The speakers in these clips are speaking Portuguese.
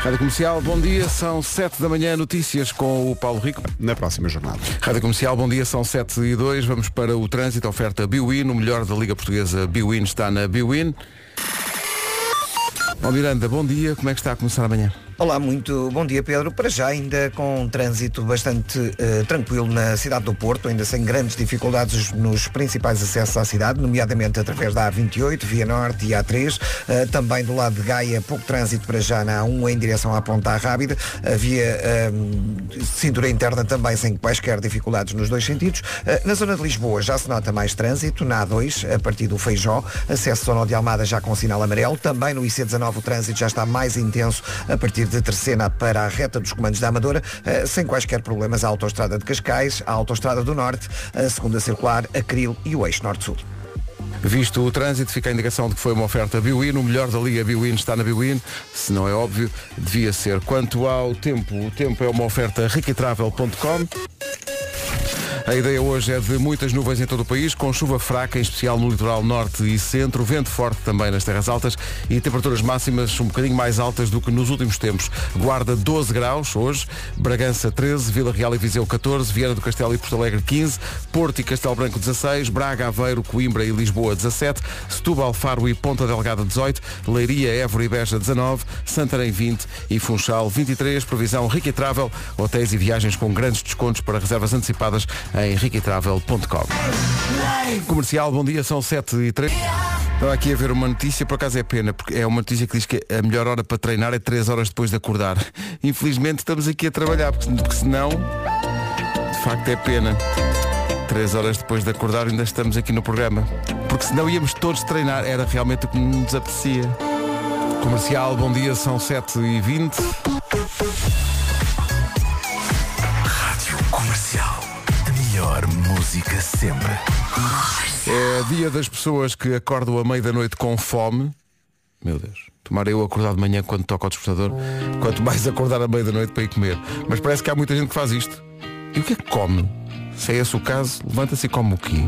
Rádio Comercial, bom dia, são 7 da manhã, notícias com o Paulo Rico. Na próxima jornada. Rádio Comercial, bom dia, são 7 e 2, vamos para o trânsito, oferta Biwin, o melhor da Liga Portuguesa Biwin está na Biwin. Bom Miranda, bom dia, como é que está a começar amanhã? Olá, muito bom dia Pedro. Para já ainda com um trânsito bastante eh, tranquilo na cidade do Porto, ainda sem grandes dificuldades nos principais acessos à cidade, nomeadamente através da A28, Via Norte e A3. Eh, também do lado de Gaia, pouco trânsito para já na A1 em direção à Ponta Rábida. Havia eh, cintura interna também sem quaisquer dificuldades nos dois sentidos. Na zona de Lisboa já se nota mais trânsito, na A2, a partir do Feijó, acesso zona de Almada já com sinal amarelo. Também no IC19 o trânsito já está mais intenso a partir de Terceira para a reta dos comandos da Amadora, eh, sem quaisquer problemas a Autostrada de Cascais, a Autostrada do Norte, a Segunda Circular, a Cril e o Eixo Norte-Sul. Visto o trânsito, fica a indicação de que foi uma oferta Biwin, o melhor da Liga Biwin está na Biwin, se não é óbvio, devia ser. Quanto ao tempo, o tempo é uma oferta riquitravel.com. A ideia hoje é de muitas nuvens em todo o país, com chuva fraca, em especial no litoral norte e centro, vento forte também nas terras altas e temperaturas máximas um bocadinho mais altas do que nos últimos tempos. Guarda 12 graus hoje, Bragança 13, Vila Real e Viseu 14, Viana do Castelo e Porto Alegre 15, Porto e Castelo Branco 16, Braga, Aveiro, Coimbra e Lisboa 17, Setúbal, Faro e Ponta Delgada 18, Leiria, Évora e Beja 19, Santarém 20 e Funchal 23, previsão Rica Travel, hotéis e viagens com grandes descontos para reservas antecipadas em riquitravel.com. Comercial, bom dia, são 7 e 3. Estava aqui a ver uma notícia, por acaso é pena, porque é uma notícia que diz que a melhor hora para treinar é 3 horas depois de acordar. Infelizmente estamos aqui a trabalhar, porque, porque senão, de facto é pena. 3 horas depois de acordar ainda estamos aqui no programa. Porque senão íamos todos treinar, era realmente o que nos apetecia. Comercial, bom dia, são 7 melhor música sempre. É dia das pessoas que acordam à meia da noite com fome. Meu Deus. Tomara eu acordar de manhã quando toca o despertador. Quanto mais acordar à meia da noite para ir comer. Mas parece que há muita gente que faz isto. E o que é que come? Se é esse o caso, levanta-se e come o quê?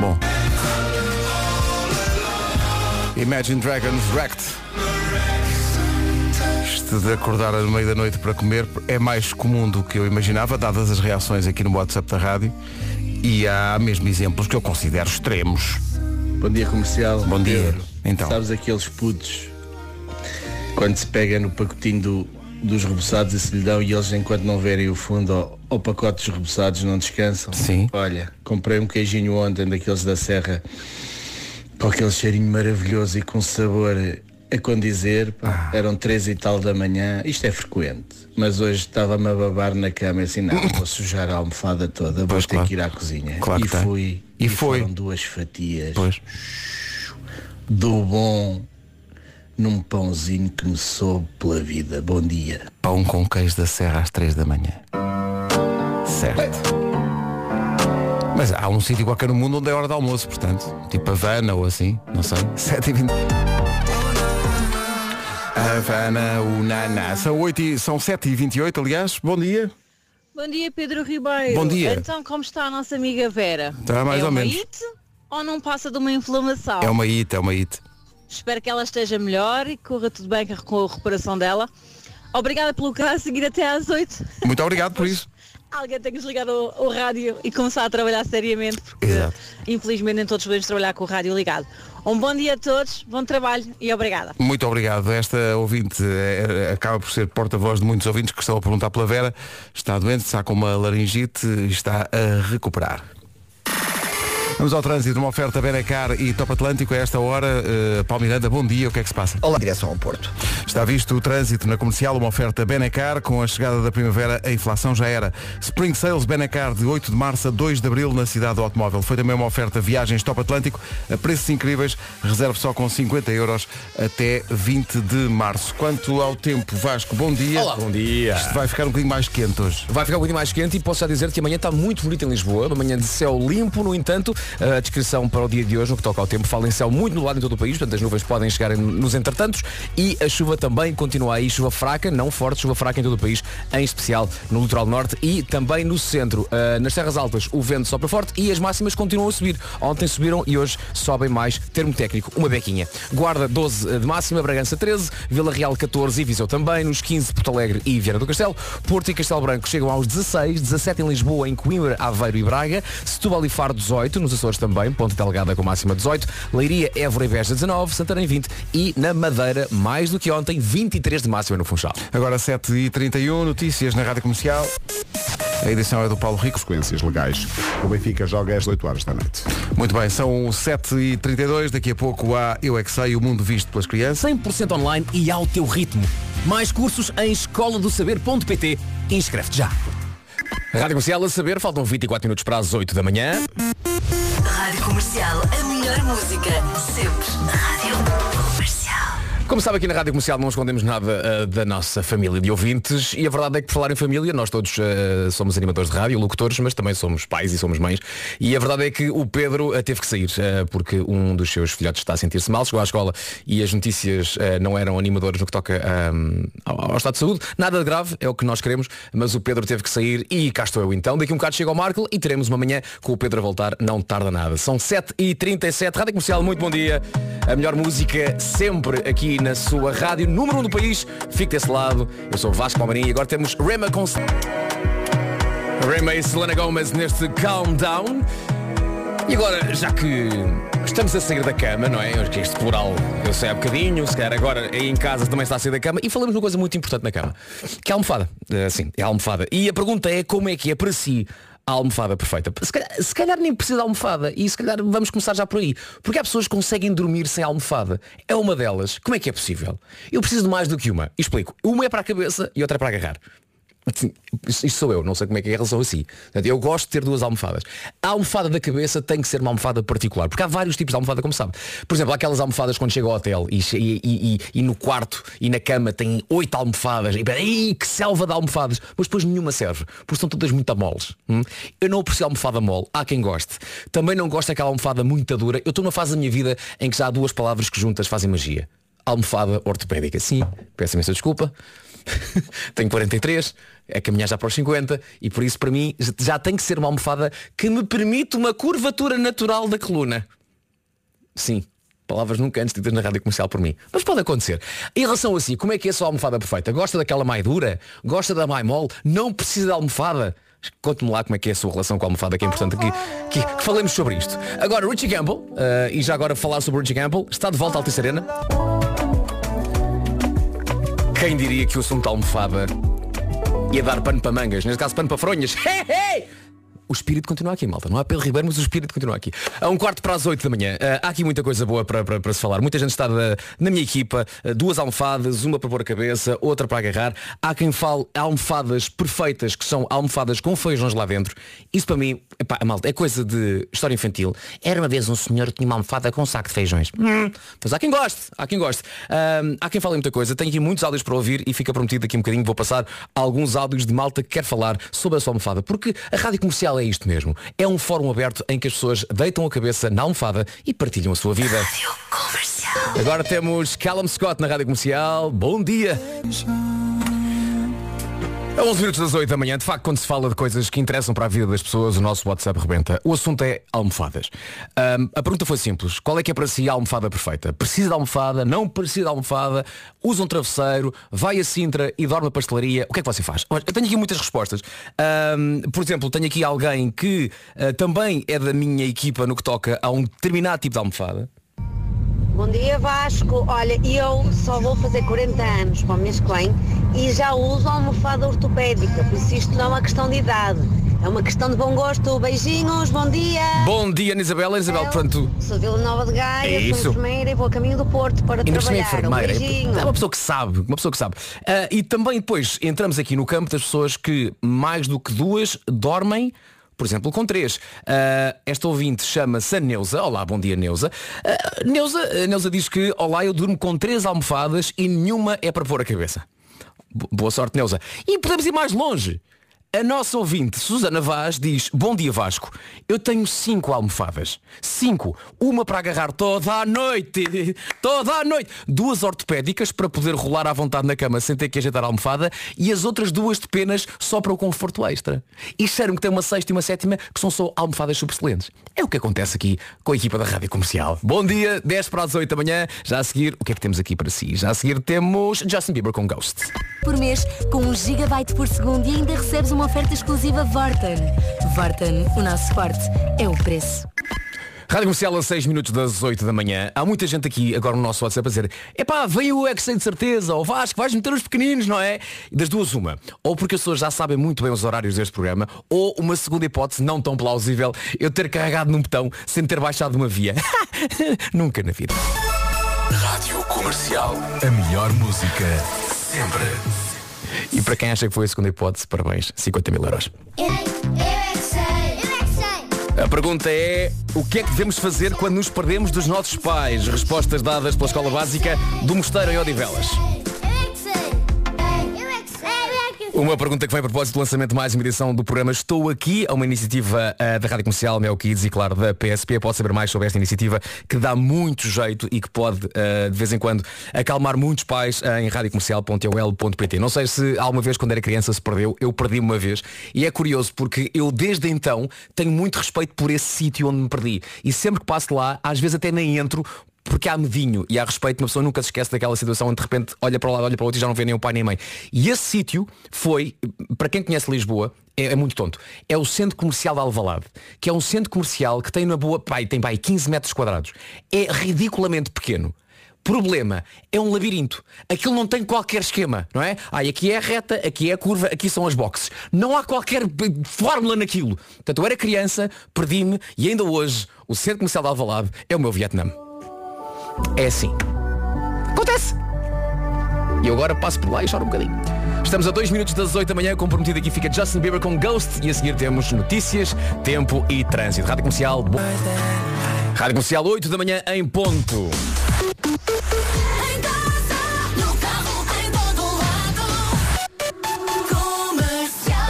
Bom. Imagine Dragons Wrecked. Isto de acordar à meia da noite para comer é mais comum do que eu imaginava, dadas as reações aqui no WhatsApp da rádio. E há mesmo exemplos que eu considero extremos. Bom dia comercial. Bom dia. Pedro. Então. Sabes aqueles putos quando se pega no pacotinho do- dos reboçados e se lhe dão e eles enquanto não verem o fundo ao, ao pacote dos reboçados não descansam? Sim. Olha, comprei um queijinho ontem daqueles da serra com aquele cheirinho maravilhoso e com sabor a condizer. pá. Ah. Eram três e tal da manhã. Isto é frequente. Mas hoje estava-me a babar na cama e assim, não, vou sujar a almofada toda, vou Pois, ter claro. que ir à cozinha. Claro e tem. fui. E foi. foram duas fatias Pois. do bom num pãozinho que me soube pela vida. Bom dia. Pão com queijo da serra às 3 da manhã. Certo. Mas há um sítio qualquer no mundo onde é hora de almoço, portanto. Tipo Havana ou assim, não sei. 7 e 20. Havana, o Naná. São, 8 e, são 7 e 28 aliás. Bom dia. Bom dia, Pedro Ribeiro. Bom dia. Então, como está a nossa amiga Vera? Está mais é ou uma menos. IT ou não passa de uma inflamação? É uma it, é uma it. Espero que ela esteja melhor e que corra tudo bem com a recuperação dela. Obrigada pelo caso, seguir até às 8. Muito obrigado por isso. Alguém tem que desligar o, o rádio e começar a trabalhar seriamente, porque Exato. infelizmente nem todos podemos trabalhar com o rádio ligado. Um bom dia a todos, bom trabalho e obrigada. Muito obrigado. Esta ouvinte eh, acaba por ser porta-voz de muitos ouvintes que estão a perguntar pela Vera. Está doente, está com uma laringite e está a recuperar. Vamos ao trânsito, uma oferta Benacar e Top Atlântico a esta hora. Uh, Paulo Miranda, bom dia, o que é que se passa? Olá, direção ao Porto. Está visto o trânsito na comercial, uma oferta Benacar. Com a chegada da primavera, a inflação já era. Spring Sales Benacar de 8 de março a 2 de abril na cidade do automóvel. Foi também uma oferta Viagens Top Atlântico a preços incríveis. Reserve só com 50 euros até 20 de março. Quanto ao tempo, Vasco, bom dia. Olá, bom dia. Isto vai ficar um bocadinho mais quente hoje. Vai ficar um bocadinho mais quente e posso já dizer que amanhã está muito bonito em Lisboa, uma manhã de céu limpo, no entanto, A descrição para o dia de hoje, no que toca ao tempo, fala em céu muito nublado em todo o país, portanto as nuvens podem chegar nos entretantos e a chuva também continua aí, chuva fraca, não forte, chuva fraca em todo o país, em especial no litoral norte e também no centro. Ah, nas terras altas o vento sopra forte e as máximas continuam a subir. Ontem subiram e hoje sobem mais, termo técnico, uma bequinha. Guarda 12 de máxima, Bragança 13, Vila Real 14 e Viseu também, nos 15 Porto Alegre e Viana do Castelo, Porto e Castelo Branco chegam aos 16, 17 em Lisboa, em Coimbra, Aveiro e Braga, Setúbal e Faro 18, nos Açores também, Ponte Delgada com máxima 18, Leiria, Évora e Beja 19, Santarém 20 e na Madeira, mais do que ontem, 23 de máxima no Funchal. Agora 7h31, notícias na Rádio Comercial. A edição é do Paulo Rico. Consequências legais. O Benfica joga às 8 horas da noite. Muito bem, são 7h32, daqui a pouco há Eu É Que Sei, o mundo visto pelas crianças. 100% online e ao teu ritmo. Mais cursos em escola-do-saber.pt. Inscreve-te já. Rádio Comercial a saber, faltam 24 minutos para as 8 da manhã. Rádio Comercial, a melhor música, sempre. Rádio. Como sabe, aqui na Rádio Comercial não escondemos nada ah, da nossa família de ouvintes e a verdade é que por falar em família, nós todos ah, somos animadores de rádio, locutores, mas também somos pais e somos mães. E a verdade é que o Pedro ah, teve que sair porque um dos seus filhotes está a sentir-se mal, chegou à escola e as notícias não eram animadoras no que toca ah, ao, ao estado de saúde. Nada de grave, é o que nós queremos, mas o Pedro teve que sair e cá estou eu então. Daqui um bocado chega ao Marco e teremos uma manhã com o Pedro a voltar, não tarda nada. São 7h37, Rádio Comercial, muito bom dia. A melhor música sempre aqui na sua rádio, número 1 um do país. Fique desse lado. Eu sou Vasco Palmeirinho e agora temos Rema com... Rema e Selena Gomez neste Calm Down. E agora, já que estamos a sair da cama, não é? Que este plural eu sei há bocadinho, se calhar agora aí em casa também está a sair da cama, e falamos de uma coisa muito importante na cama, que é a almofada. Eh, Sim, é a almofada. E a pergunta é como é que é para si a almofada perfeita. Se calhar, se calhar nem precisa de almofada e se calhar vamos começar já por aí. Porque há pessoas que conseguem dormir sem almofada. É uma delas. Como é que é possível? Eu preciso de mais do que uma. Explico. Uma é para a cabeça e outra é para agarrar. Sim, Isto sou eu, não sei como é que é em relação a si. Portanto, Eu gosto de ter duas almofadas. A almofada da cabeça tem que ser uma almofada particular, porque há vários tipos de almofada, como sabe. Por exemplo, há aquelas almofadas quando chega ao hotel e, e- e- e- no quarto e na cama tem oito almofadas. E, que selva de almofadas! Mas depois nenhuma serve, porque são todas muito moles. hum? Eu não aprecio almofada mole, há quem goste. Também não gosto daquela almofada muito dura. Eu estou numa fase da minha vida em que já há duas palavras que juntas fazem magia. Almofada ortopédica. Sim, peço imensa desculpa. tenho 43, é caminhar já para os 50 e por isso para mim já tem que ser uma almofada que me permite uma curvatura natural da coluna. Sim. Palavras nunca antes ditas na rádio comercial por mim. Mas pode acontecer. Em relação a si, como é que é a sua almofada perfeita? Gosta daquela mais dura? Gosta da mais mole? Não precisa de almofada? Conte-me lá como é que é a sua relação com a almofada, que é importante aqui que, que falemos sobre isto. Agora, Richie Campbell, eh, e já agora falar sobre Richie Campbell, está de volta à Altice Arena. Quem diria que o assunto da almofada ia dar pano para mangas, neste caso pano para fronhas. O espírito continua aqui, malta. Não há Pedro Ribeiro, mas o espírito continua aqui. A um quarto para as oito da manhã. Ah, há aqui muita coisa boa para, para, para se falar. Muita gente está da- na minha equipa. ah, duas almofadas, uma para pôr a cabeça, outra para agarrar. Há quem fale almofadas perfeitas, que são almofadas com feijões lá dentro. Isso para mim, epá, malta, é coisa de história infantil. Era uma vez um senhor que tinha uma almofada com um saco de feijões. Hum, Mas há quem goste, há quem goste. Ah, há quem fale muita coisa. Tenho aqui muitos áudios para ouvir e fica prometido daqui um bocadinho. Vou passar alguns áudios de malta que quer falar sobre a sua almofada. Porque a rádio comercial é isto mesmo. É um fórum aberto em que as pessoas deitam a cabeça na almofada e partilham a sua vida. Rádio Comercial. Agora temos Callum Scott na rádio comercial. Bom dia! A 11 minutos das 8 da manhã, de facto, quando se fala de coisas que interessam para a vida das pessoas, o nosso WhatsApp rebenta. O assunto é almofadas. Ahm, a pergunta foi simples. Qual é que é para si a almofada perfeita? Precisa de almofada? Não precisa de almofada? Usa um travesseiro? Vai a Sintra e dorme a pastelaria? O que é que você faz? Eu tenho aqui muitas respostas. Ahm, por exemplo, tenho aqui alguém que ah, também é da minha equipa no que toca a um determinado tipo de almofada. Bom dia Vasco, olha, eu só vou fazer 40 anos para o mês que vem e já uso almofada ortopédica, por isso isto não é uma questão de idade, é uma questão de bom gosto. Beijinhos, bom dia! Bom dia, Isabela. Isabel, portanto, Sou Vila Nova de Gaia, É isso. sou enfermeira e vou a caminho do Porto para Ainda é trabalhar. Um enfermeira. beijinho. É uma pessoa que sabe, uma pessoa que sabe. Ah, e também depois entramos aqui no campo das pessoas que mais do que duas dormem. Por exemplo, com três. Ah, esta ouvinte chama-se Neuza. Olá, bom dia, Neuza. Ah, Neuza. a Neuza diz que, olá, eu durmo com três almofadas e nenhuma é para pôr a cabeça. Bo- Boa sorte, Neuza. E podemos ir mais longe. A nossa ouvinte, Susana Vaz, diz Bom dia Vasco, eu tenho cinco almofadas. Cinco. Uma para agarrar toda a noite. Toda a noite. Duas ortopédicas para poder rolar à vontade na cama sem ter que ajeitar a almofada e as outras duas de penas só para o conforto extra. E disseram que tem uma sexta e uma sétima que são só almofadas super excelentes. É o que acontece aqui com a equipa da Rádio Comercial. Bom dia, 10 para as 8 da manhã. Já a seguir, o que é que temos aqui para si? Já a seguir temos Justin Bieber com Ghost. Por mês, com 1 GB por segundo e ainda recebes uma oferta exclusiva Vorten. Vorten, o nosso forte é o preço. Rádio Comercial a 6 minutos das 8 da manhã. Há muita gente aqui agora no nosso WhatsApp a dizer Epá, veio o X de certeza, ou Vasco, vais meter os pequeninos, não é? E das duas uma. Ou porque as pessoas já sabem muito bem os horários deste programa, ou uma segunda hipótese não tão plausível, eu ter carregado num botão sem ter baixado uma via. Nunca na vida. Rádio Comercial. A melhor música sempre. E para quem acha que foi a segunda hipótese, parabéns, 50 mil euros. A pergunta é, o que é que devemos fazer quando nos perdemos dos nossos pais? Respostas dadas pela Escola Básica do Mosteiro em Odivelas. Uma pergunta que vem a propósito do lançamento de mais uma edição do programa Estou Aqui, a uma iniciativa uh, da Rádio Comercial, Mel Kids e claro da PSP. Pode saber mais sobre esta iniciativa que dá muito jeito e que pode, uh, de vez em quando, acalmar muitos pais uh, em radiocomercial.ol.pt. Não sei se alguma vez quando era criança se perdeu, eu perdi uma vez. E é curioso porque eu desde então tenho muito respeito por esse sítio onde me perdi. E sempre que passo lá, às vezes até nem entro porque há medinho e há respeito, uma pessoa nunca se esquece daquela situação onde de repente olha para o lado, olha para o outro e já não vê nem o pai nem a mãe. E esse sítio foi, para quem conhece Lisboa, é, é muito tonto. É o centro comercial de Alvalade, que é um centro comercial que tem na boa, pai, tem pai 15 metros quadrados. É ridiculamente pequeno. Problema, é um labirinto. Aquilo não tem qualquer esquema, não é? Ah, aqui é a reta, aqui é a curva, aqui são as boxes. Não há qualquer b- fórmula naquilo. Portanto, eu era criança, perdi-me e ainda hoje o centro comercial de Alvalade é o meu Vietnã. É assim. Acontece. E eu agora passo por lá e choro um bocadinho. Estamos a 2 minutos das 8 da manhã, comprometido aqui fica Justin Bieber com Ghost e a seguir temos notícias, tempo e trânsito. Rádio Comercial. bo- Rádio Comercial 8 da manhã em ponto.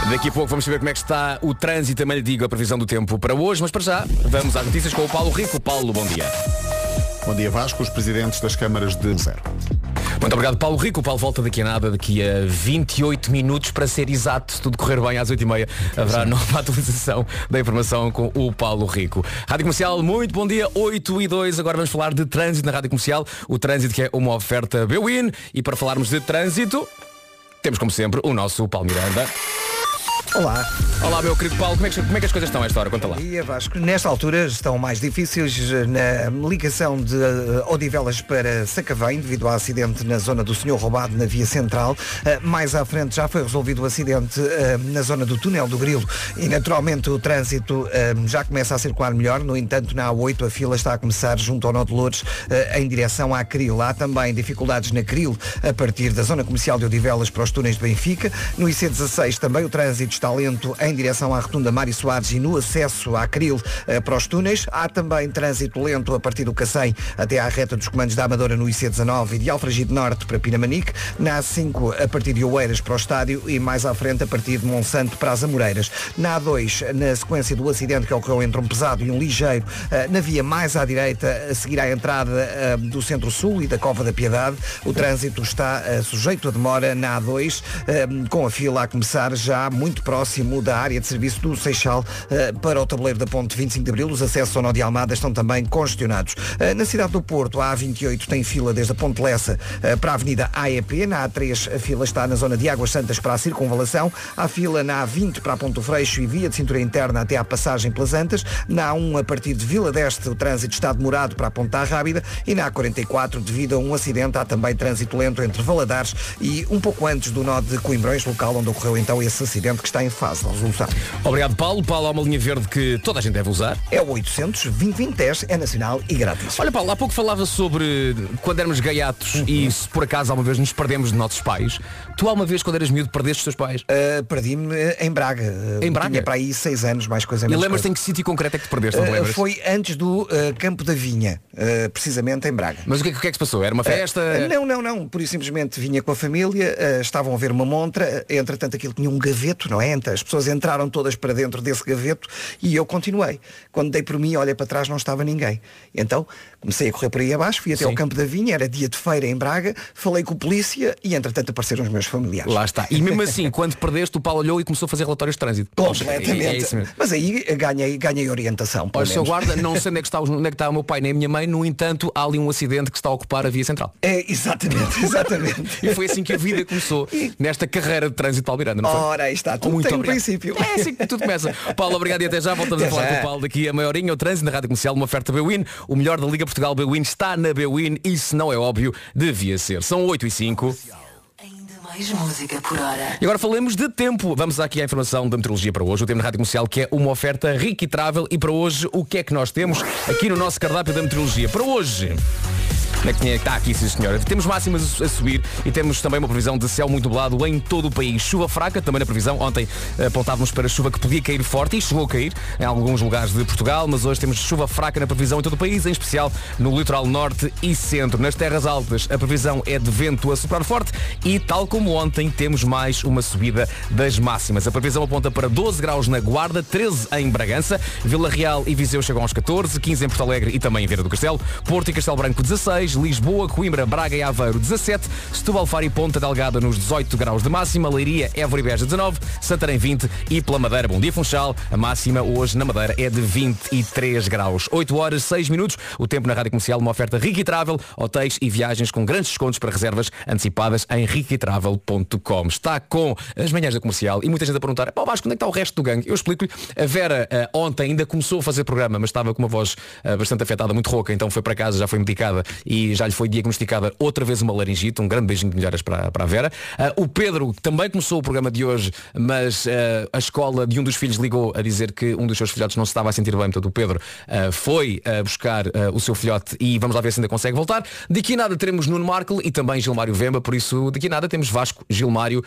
Daqui a pouco vamos saber como é que está o trânsito, também lhe digo a previsão do tempo para hoje, mas para já vamos às notícias com o Paulo Rico. Paulo, bom dia. Bom dia Vasco, os presidentes das câmaras de zero. Muito obrigado, Paulo Rico. O Paulo volta daqui a nada, daqui a 28 minutos, para ser exato, se tudo correr bem, às 8h30 haverá nova atualização da informação com o Paulo Rico. Rádio Comercial, muito bom dia, 8 e 2. Agora vamos falar de trânsito na Rádio Comercial. O trânsito que é uma oferta Bwin. E para falarmos de trânsito, temos como sempre o nosso Paulo Miranda. Olá. Olá, meu querido Paulo, como é que, como é que as coisas estão a esta hora? Conta lá. E Vasco, nesta altura estão mais difíceis eh, na ligação de eh, Odivelas para Sacavém, devido ao acidente na zona do Senhor Roubado, na via central. Eh, Mais à frente já foi resolvido o acidente na zona do túnel do Grilo e naturalmente o trânsito já começa a circular melhor. No entanto, na A8 a fila está a começar junto ao Nó de Lourdes em direção à Cril. Há também dificuldades na Cril a partir da zona comercial de Odivelas para os túneis de Benfica. No IC16 também o trânsito está lento em direção à rotunda Mário Soares e no acesso à Cril eh, para os túneis. Há também trânsito lento a partir do Cacém até à reta dos comandos da Amadora no IC19 e de Alfragide Norte para Pinamanique. Na A5 a partir de Oeiras para o estádio e mais à frente a partir de Monsanto para as Amoreiras. Na A2, na sequência do acidente que ocorreu entre um pesado e um ligeiro, eh, na via mais à direita, a seguir à entrada eh, do Centro-Sul e da Cova da Piedade, o trânsito está sujeito a demora na A2, eh, com a fila a começar já muito próximo da área de serviço do Seixal eh, para o tabuleiro da Ponte 25 de Abril. Os acessos ao Nó de Almada estão também congestionados. Eh, Na cidade do Porto, a A28 tem fila desde a Ponte Lessa eh, para a Avenida AEP. Na A3, a fila está na zona de Águas Santas para a circunvalação. Há fila na A20 para a Ponto Freixo e via de cintura interna até à passagem pelas Antas. Na A1, a partir de Vila d'Este, o trânsito está demorado para a Ponta Rábida. E na A44, devido a um acidente, há também trânsito lento entre Valadares e um pouco antes do nó de Coimbrões, local onde ocorreu então esse acidente que está em fase de resolução. Obrigado, Paulo. Paulo, há uma linha verde que toda a gente deve usar. É o 800 2010 é nacional e grátis. Olha, Paulo, há pouco falava sobre quando éramos gaiatos e se por acaso alguma vez nos perdemos de nossos pais. Tu alguma vez, quando eras miúdo, perdeste os teus pais? Uh, Perdi-me uh, em Braga. Em Braga? Tinha para aí seis anos, mais coisa E menos lembras-te coisa. em que sítio concreto é que te perdeste, não Uh, lembras? Foi antes do uh, Campo da Vinha, precisamente em Braga. Mas o que, é que- o que é que se passou? Era uma festa? Não, não, não. Por isso simplesmente vinha com a família, estavam a ver uma montra, entretanto aquilo tinha um gaveto, não 50, as pessoas entraram todas para dentro desse gaveto e eu continuei. Quando dei por mim, olhei para trás, não estava ninguém. Então comecei a correr por aí abaixo, fui até Sim. ao Campo da Vinha, era dia de feira em Braga, falei com o polícia e entretanto apareceram os meus familiares. Lá está. E mesmo assim, quando perdeste, o Paulo olhou e começou a fazer relatórios de trânsito. Completamente. É, é. Mas aí ganhei, ganhei orientação. Olha, seu guarda, não sei onde é, que está, onde é que está o meu pai nem a minha mãe, no entanto, há ali um acidente que está a ocupar a via central. É, exatamente, exatamente. E foi assim que a vida começou nesta carreira de trânsito Paulo Miranda, não foi? Ora, aí está, tudo Muito tem obrigado. princípio. É assim que tudo começa. Paulo, obrigado e até já. Voltamos Até a falar já. com o Paulo daqui a meia horinha. O trânsito na Rádio Comercial, uma oferta Bwin. O melhor da Liga Portugal Bwin está na Bwin e se não é óbvio, devia ser. São 8 e 5. Mais música por hora. E agora falamos de tempo. Vamos aqui à informação da meteorologia para hoje. O tempo na Rádio Comercial que é uma oferta rica e travel. E para hoje, o que é que nós temos aqui no nosso cardápio da meteorologia? Para hoje... Onde é que tinha- está aqui, sim senhora. Temos máximas a subir e temos também uma previsão de céu muito nublado em todo o país. Chuva fraca, também na previsão. Ontem eh, apontávamos para chuva que podia cair forte e chegou a cair em alguns lugares de Portugal, mas hoje temos chuva fraca na previsão em todo o país, em especial no litoral norte e centro. Nas terras altas, a previsão é de vento a soprar forte e, tal como ontem, temos mais uma subida das máximas. A previsão aponta para 12 graus na Guarda, 13 em Bragança, Vila Real e Viseu chegam aos 14, 15 em Porto Alegre e também em Vieira do Castelo, Porto e Castelo Branco 16, Lisboa, Coimbra, Braga e Aveiro 17, Setúbal, Faro e Ponta Delgada nos 18 graus de máxima, Leiria, Évora e Beja 19, Santarém 20 e pela Madeira, Bom Dia Funchal, a máxima hoje na Madeira é de 23 graus. 8 horas 6 minutos, o tempo na Rádio Comercial, uma oferta Rica e Travel, hotéis e viagens com grandes descontos para reservas antecipadas em riquitravel.com. Está com as manhãs da comercial e muita gente a perguntar, pá Vasco, onde é que está o resto do gangue? Eu explico-lhe, a Vera eh, ontem ainda começou a fazer programa, mas estava com uma voz eh, bastante afetada, muito rouca, então foi para casa, já foi medicada e já lhe foi diagnosticada outra vez uma laringite. Um grande beijinho de melhoras para, para a Vera. Ah, o Pedro também começou o programa de hoje, mas ah, a escola de um dos filhos ligou a dizer que um dos seus filhotes não se estava a sentir bem. Portanto, o Pedro ah, foi buscar o seu filhote e vamos lá ver se ainda consegue voltar. Daqui a nada teremos Nuno Markle e também Gilmário Vemba, por isso daqui a nada temos Vasco, Gilmário,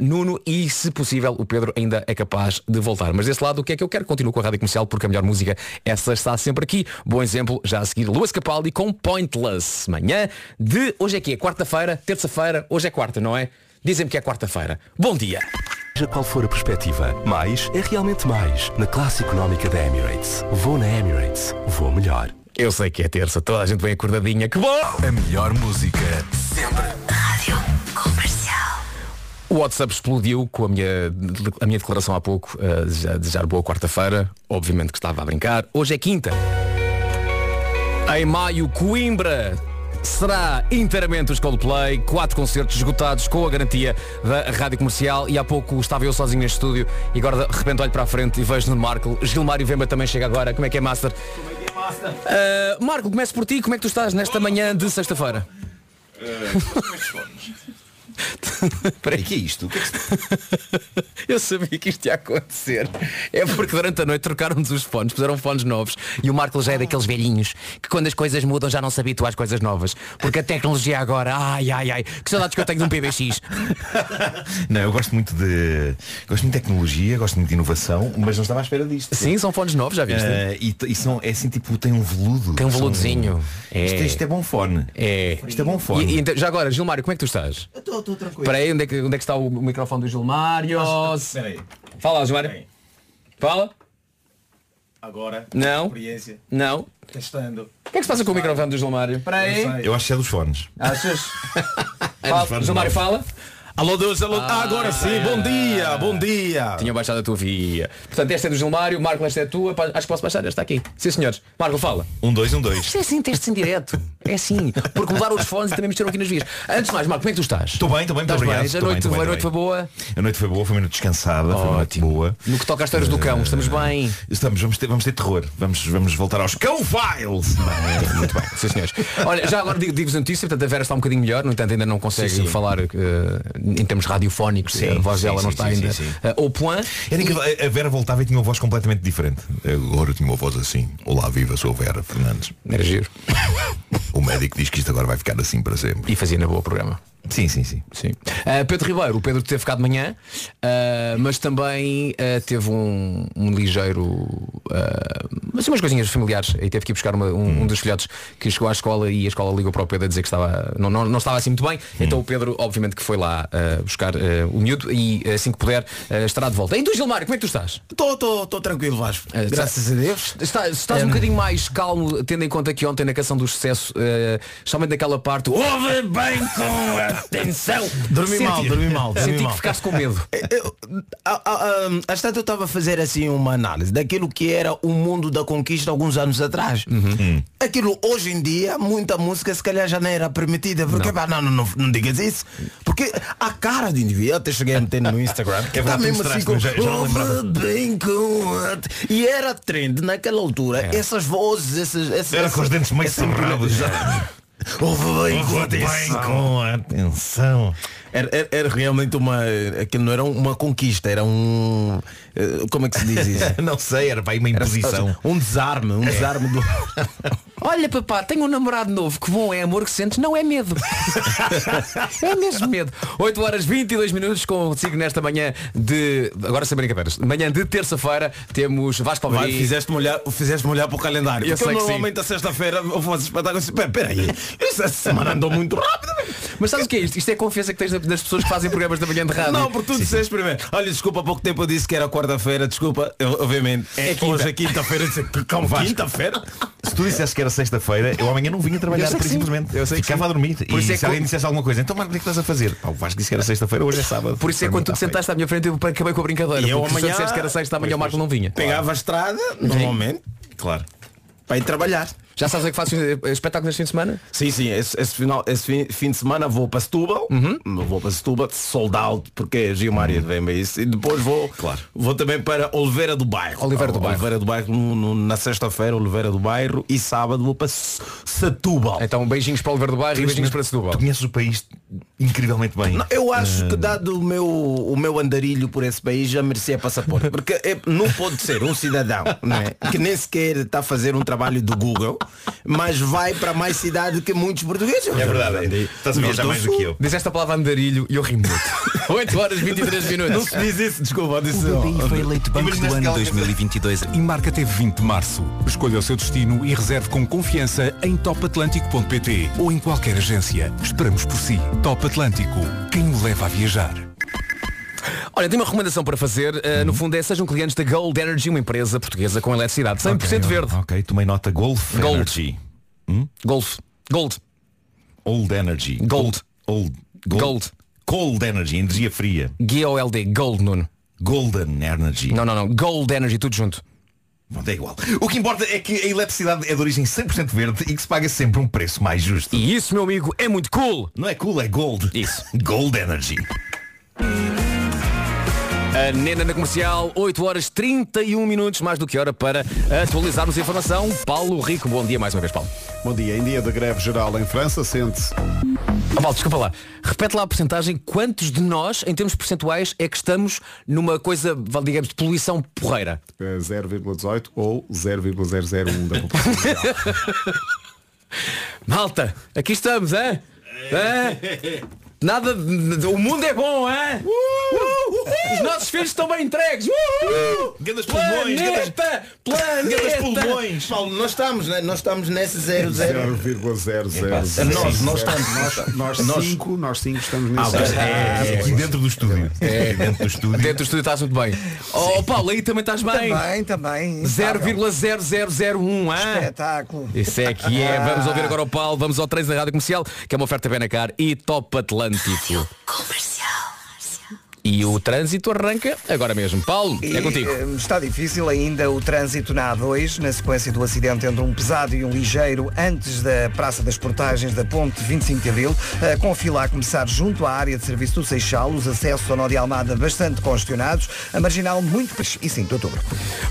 Nuno e, se possível, o Pedro ainda é capaz de voltar. Mas desse lado, o que é que eu quero? Continuo com a Rádio Comercial porque a melhor música, essa está sempre aqui. Bom exemplo, já a seguir, Luas Capaldi com Pointless. Manhã de, hoje é que é quarta-feira, terça-feira, hoje é quarta, não é? Dizem-me que é quarta-feira. Bom dia. Seja qual for a perspectiva, mais é realmente mais. Na classe económica da Emirates. Vou na Emirates. Vou melhor. Eu sei que é terça, toda a gente vem acordadinha. Que bom! A melhor música sempre. Rádio Comercial. O WhatsApp explodiu com a minha, a minha declaração há pouco, a desejar, desejar boa quarta-feira. Obviamente que estava a brincar. Hoje é quinta. Em maio, Coimbra será inteiramente os Coldplay, quatro concertos esgotados com a garantia da Rádio Comercial e há pouco estava eu sozinho neste estúdio e agora de repente olho para a frente e vejo no Marco. Gilmário Vemba também chega agora. Como é que é, Master? Uh, Marco, começo por ti. Como é que tu estás nesta manhã de sexta-feira? Peraí, que é isto? Que é Eu sabia que isto ia acontecer. É porque durante a noite trocaram-nos os fones, puseram fones novos e o Marco já é daqueles velhinhos que quando as coisas mudam já não se habitua às coisas novas. Porque a tecnologia agora, ai ai ai, que saudades que eu tenho de um PBX. Não, eu gosto muito de. Gosto muito de tecnologia, gosto muito de inovação, mas não estava à espera disto. Sim, são fones novos, já viste? Eh, e, e são, é assim tipo, tem um veludo. Tem um São- veludozinho. Isto, é- isto é bom fone. É. Isto é bom fone. E, e então, já agora, Gilmário, como é que tu estás? Estou tranquilo. Espera aí, onde é, que, onde é que está o microfone do Gilmário? Espera aí. Fala, Gilmário. Fala. Agora. Não. Experiência. Não. Testando. O que é que se passa com o microfone do Gilmário? Espera aí. Eu acho que é dos fones. Achas? É Fala, fones Gilmário, novos. fala. Alô Deus, alô. Ah, agora sim, bom dia, bom dia. Tinha baixado a tua via. Portanto, esta é do Gilmário, Marco, esta é a tua. Acho que posso baixar, esta aqui. Sim, senhores. Marco, fala. Um, dois, um, dois. Isto é assim, testes em direto. É assim. Porque mudaram os fones e também mexeram aqui nas vias. Antes de mais, Marco, como é que tu estás? Estou bem, estou bem, muito Estás obrigado. bem? A noite, bem, a noite foi boa. A noite foi boa, foi uma noite descansada, foi uma noite boa. No que toca às histórias do cão, estamos bem. Estamos, vamos ter, vamos ter terror. Vamos, vamos voltar aos cão files. Muito bem, sim senhores. Olha, já agora digo- digo-vos a notícia, portanto a Vera está um bocadinho melhor, no entanto ainda não consegue Sim, sim. falar eh, em termos radiofónicos, Sim, a voz sim, dela não sim, está sim, ainda sim, au point. Era incrível. A- Vera voltava e tinha uma voz completamente diferente. Agora tinha uma voz assim. Olá, viva, sou a Vera Fernandes. Era giro. O médico diz que isto agora vai ficar assim para sempre. E fazia na boa programa. Sim, sim, sim. Sim. Uh, Pedro Ribeiro, o Pedro teve ficado de manhã, uh, mas também uh, teve um, um ligeiro. Uh, assim, umas coisinhas familiares. E teve que ir buscar uma- um, um dos filhotes que chegou à escola e a escola ligou para o Pedro a dizer que estava, não, não, não estava assim muito bem. Então o Pedro, obviamente, que foi lá uh, buscar uh, o miúdo e assim que puder uh, estará de volta. E tu, Gilmário, como é que tu estás? Estou tranquilo, Vasco. Graças a Deus. Está- estás um bocadinho mais calmo, tendo em conta que ontem na canção do sucesso, uh, especialmente naquela parte, ouve bem com atenção. Dormi mal, dormi mal, dormi Senti mal. que ficaste com medo. Ah, ah, ah, Às tanto eu estava a fazer assim uma análise daquilo que era o mundo da conquista alguns anos atrás. Uhum. Aquilo hoje em dia, muita música se calhar já não era permitida. Porque pá, não, não, não, não digas isso. Porque a cara do indivíduo, eu até cheguei a meter no Instagram. É tá mesmo mostraste, com, mas já- já não bem com a-" E era trend naquela altura. Essas vozes, esses, esses, Era com os dentes meio esses- cerrados. Ouve bem com Ouve bem atenção. com atenção. Era, era- era realmente uma. Aquilo não era uma conquista, era um. eh, Como é que se diz isso? Não sei, era para aí uma imposição. Um desarme, um desarme do. Olha papá, tenho um namorado novo, que bom é amor que sentes, não é medo. é mesmo medo. 8 horas 22 minutos consigo nesta manhã de. Agora sem brincadeiras. Manhã de terça-feira temos Vasco Palmeiras. fizeste-me olhar, fizeste olhar para o calendário. Eu Porque sei que sim. normalmente a sexta-feira eu faço espetáculo assim. "Pera- Peraí, essa semana andou muito rápido. Mas sabes o que é isto? Isto é a confiança que tens das pessoas que fazem programas da manhã de rádio. Não, porque tu disseste primeiro. Olha, desculpa, há pouco tempo eu disse que era quarta-feira, desculpa, eu, obviamente. É, quinta. hoje é quinta-feira, Vasco. quinta-feira? Se tu dissesse que era sexta-feira, eu amanhã não vinha trabalhar, Eu que por simplesmente. Eu sei que Ficava sim. a dormir. Por e isso é se que- alguém dissesse alguma coisa, então Marco, o que é que estás a fazer? Pá, o Vasco disse que era sexta-feira, hoje é sábado. Por isso é Para quando tu te sentaste à minha frente eu acabei com a brincadeira. E eu porque se tu amanhã- disseste que era sexta, amanhã o Marco não vinha. Pegava a estrada, normalmente. Claro. para ir trabalhar. Já sabes o que faço eh, espetáculo neste fim de semana? Sim, sim, esse, esse final, esse fim, fim de semana vou para Setúbal, vou para Setúbal, sold out, porque é Gilmária vem bem isso, e depois vou, Claro. vou também para Oliveira do Bairro. Oliveira do Bairro. Oliveira do Bairro no- no- na sexta-feira, Oliveira do Bairro, e sábado vou para Setúbal. Então beijinhos para o Oliver do Bairro e beijinhos para Setúbal. Tu conheces o país incrivelmente bem. Não, Eu acho Ah. que dado o meu, o meu andarilho por esse país já merecia passaporte. Porque é- não pode ser um cidadão não é? que nem sequer está a fazer um trabalho do Google, mas vai para mais cidade que muitos portugueses. É verdade. Estás a viajar mais do que eu. Diz esta palavra andarilho e eu rimo muito. 8 horas 23 minutos. Não se diz isso, desculpa, disse. O BPI foi eleito Banco do Ano alguém- 2022 e marca teve 20 de março. Escolha o seu destino e reserve com confiança em topatlântico.pt ou em qualquer agência. Esperamos por si. Top Atlântico. Quem o leva a viajar? Olha, tenho uma recomendação para fazer. Uh, No fundo é sejam clientes da Gold Energy, uma empresa portuguesa com eletricidade 100% Ok, verde. Ok, tomei nota Golf Gold. Energy. Golf. Gold. Old Energy. Gold. Old. Gold. Cold Energy, energia fria. G-O-L-D. Gold, Nuno. Golden Energy. Não, não, não. Gold Energy, tudo junto. Pronto, é igual. O que importa é que a eletricidade é de origem 100% verde e que se paga sempre um preço mais justo. E isso, meu amigo, é muito cool. Não é cool, é gold. Isso. Gold Energy. A Nena na comercial, 8 horas 31 minutos, mais do que hora para atualizarmos a informação. Paulo Rico, bom dia mais uma vez, Paulo. Bom dia. Em dia da greve geral em França, sente-se Oh, Paulo, desculpa lá. Repete lá a porcentagem. Quantos de nós, em termos percentuais, é que estamos numa coisa, digamos, de poluição porreira? eh, 0,18 ou 0,001 da população. Malta, aqui estamos, hein? Hã? Nada, de- o mundo é bom, hein? Uh! Os nossos filhos estão bem entregues. Uh! Grandes pulmões, grandes- Planeta! Pulmões. Paulo, nós estamos, né? nós estamos nesse 00. 0,00. Nós, nós estamos, Nós Nós- cinco, nós cinco estamos Ah, nesse. ok. É, aqui dentro do estúdio. É. Dentro do estúdio. Dentro do estúdio estás muito bem. Oh Paulo, aí também estás bem. Também, também. 0,0001, hein? Espetáculo. Isso é que é. Vamos ouvir agora o Paulo, vamos ao 3 da Rádio Comercial, que é uma oferta Benacar e Top Atlântico. Comercial. E o trânsito arranca agora mesmo. Paulo, é E, contigo. eh, Está difícil ainda o trânsito na A2, na sequência do acidente entre um pesado e um ligeiro, antes da Praça das Portagens da Ponte 25 de Abril, eh, com fila a começar junto à área de serviço do Seixal, os acessos ao Nó de Almada bastante congestionados, a marginal muito... E 5 de outubro.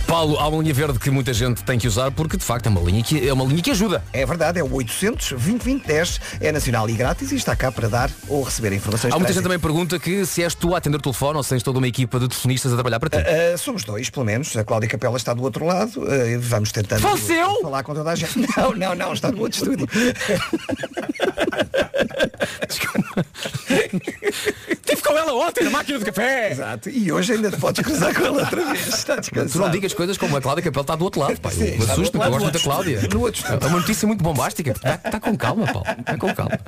Paulo, há uma linha verde que muita gente tem que usar porque de facto é uma linha que, é uma linha que ajuda. É verdade, é o 800 2010 é nacional e grátis e está cá para dar ou receber informações Há muita gente também pergunta que se és tu a atender telefone ou se tens toda uma equipa de telefonistas a trabalhar para ti. Uh, somos dois, pelo menos. A Cláudia Capela está do outro lado. Uh, vamos tentando Faleceu? falar com toda a gente. Não, não, não, está no outro estúdio. ontem na máquina de café. Exato. E hoje ainda te podes cruzar com ela outra vez. Está descansado. Tu não digas coisas como a Cláudia Capel está do outro lado, pá. Sim, Eu do assusto, eu gosto da Cláudia. no outro É uma notícia muito bombástica. Está, está com calma, Paulo. Está com calma.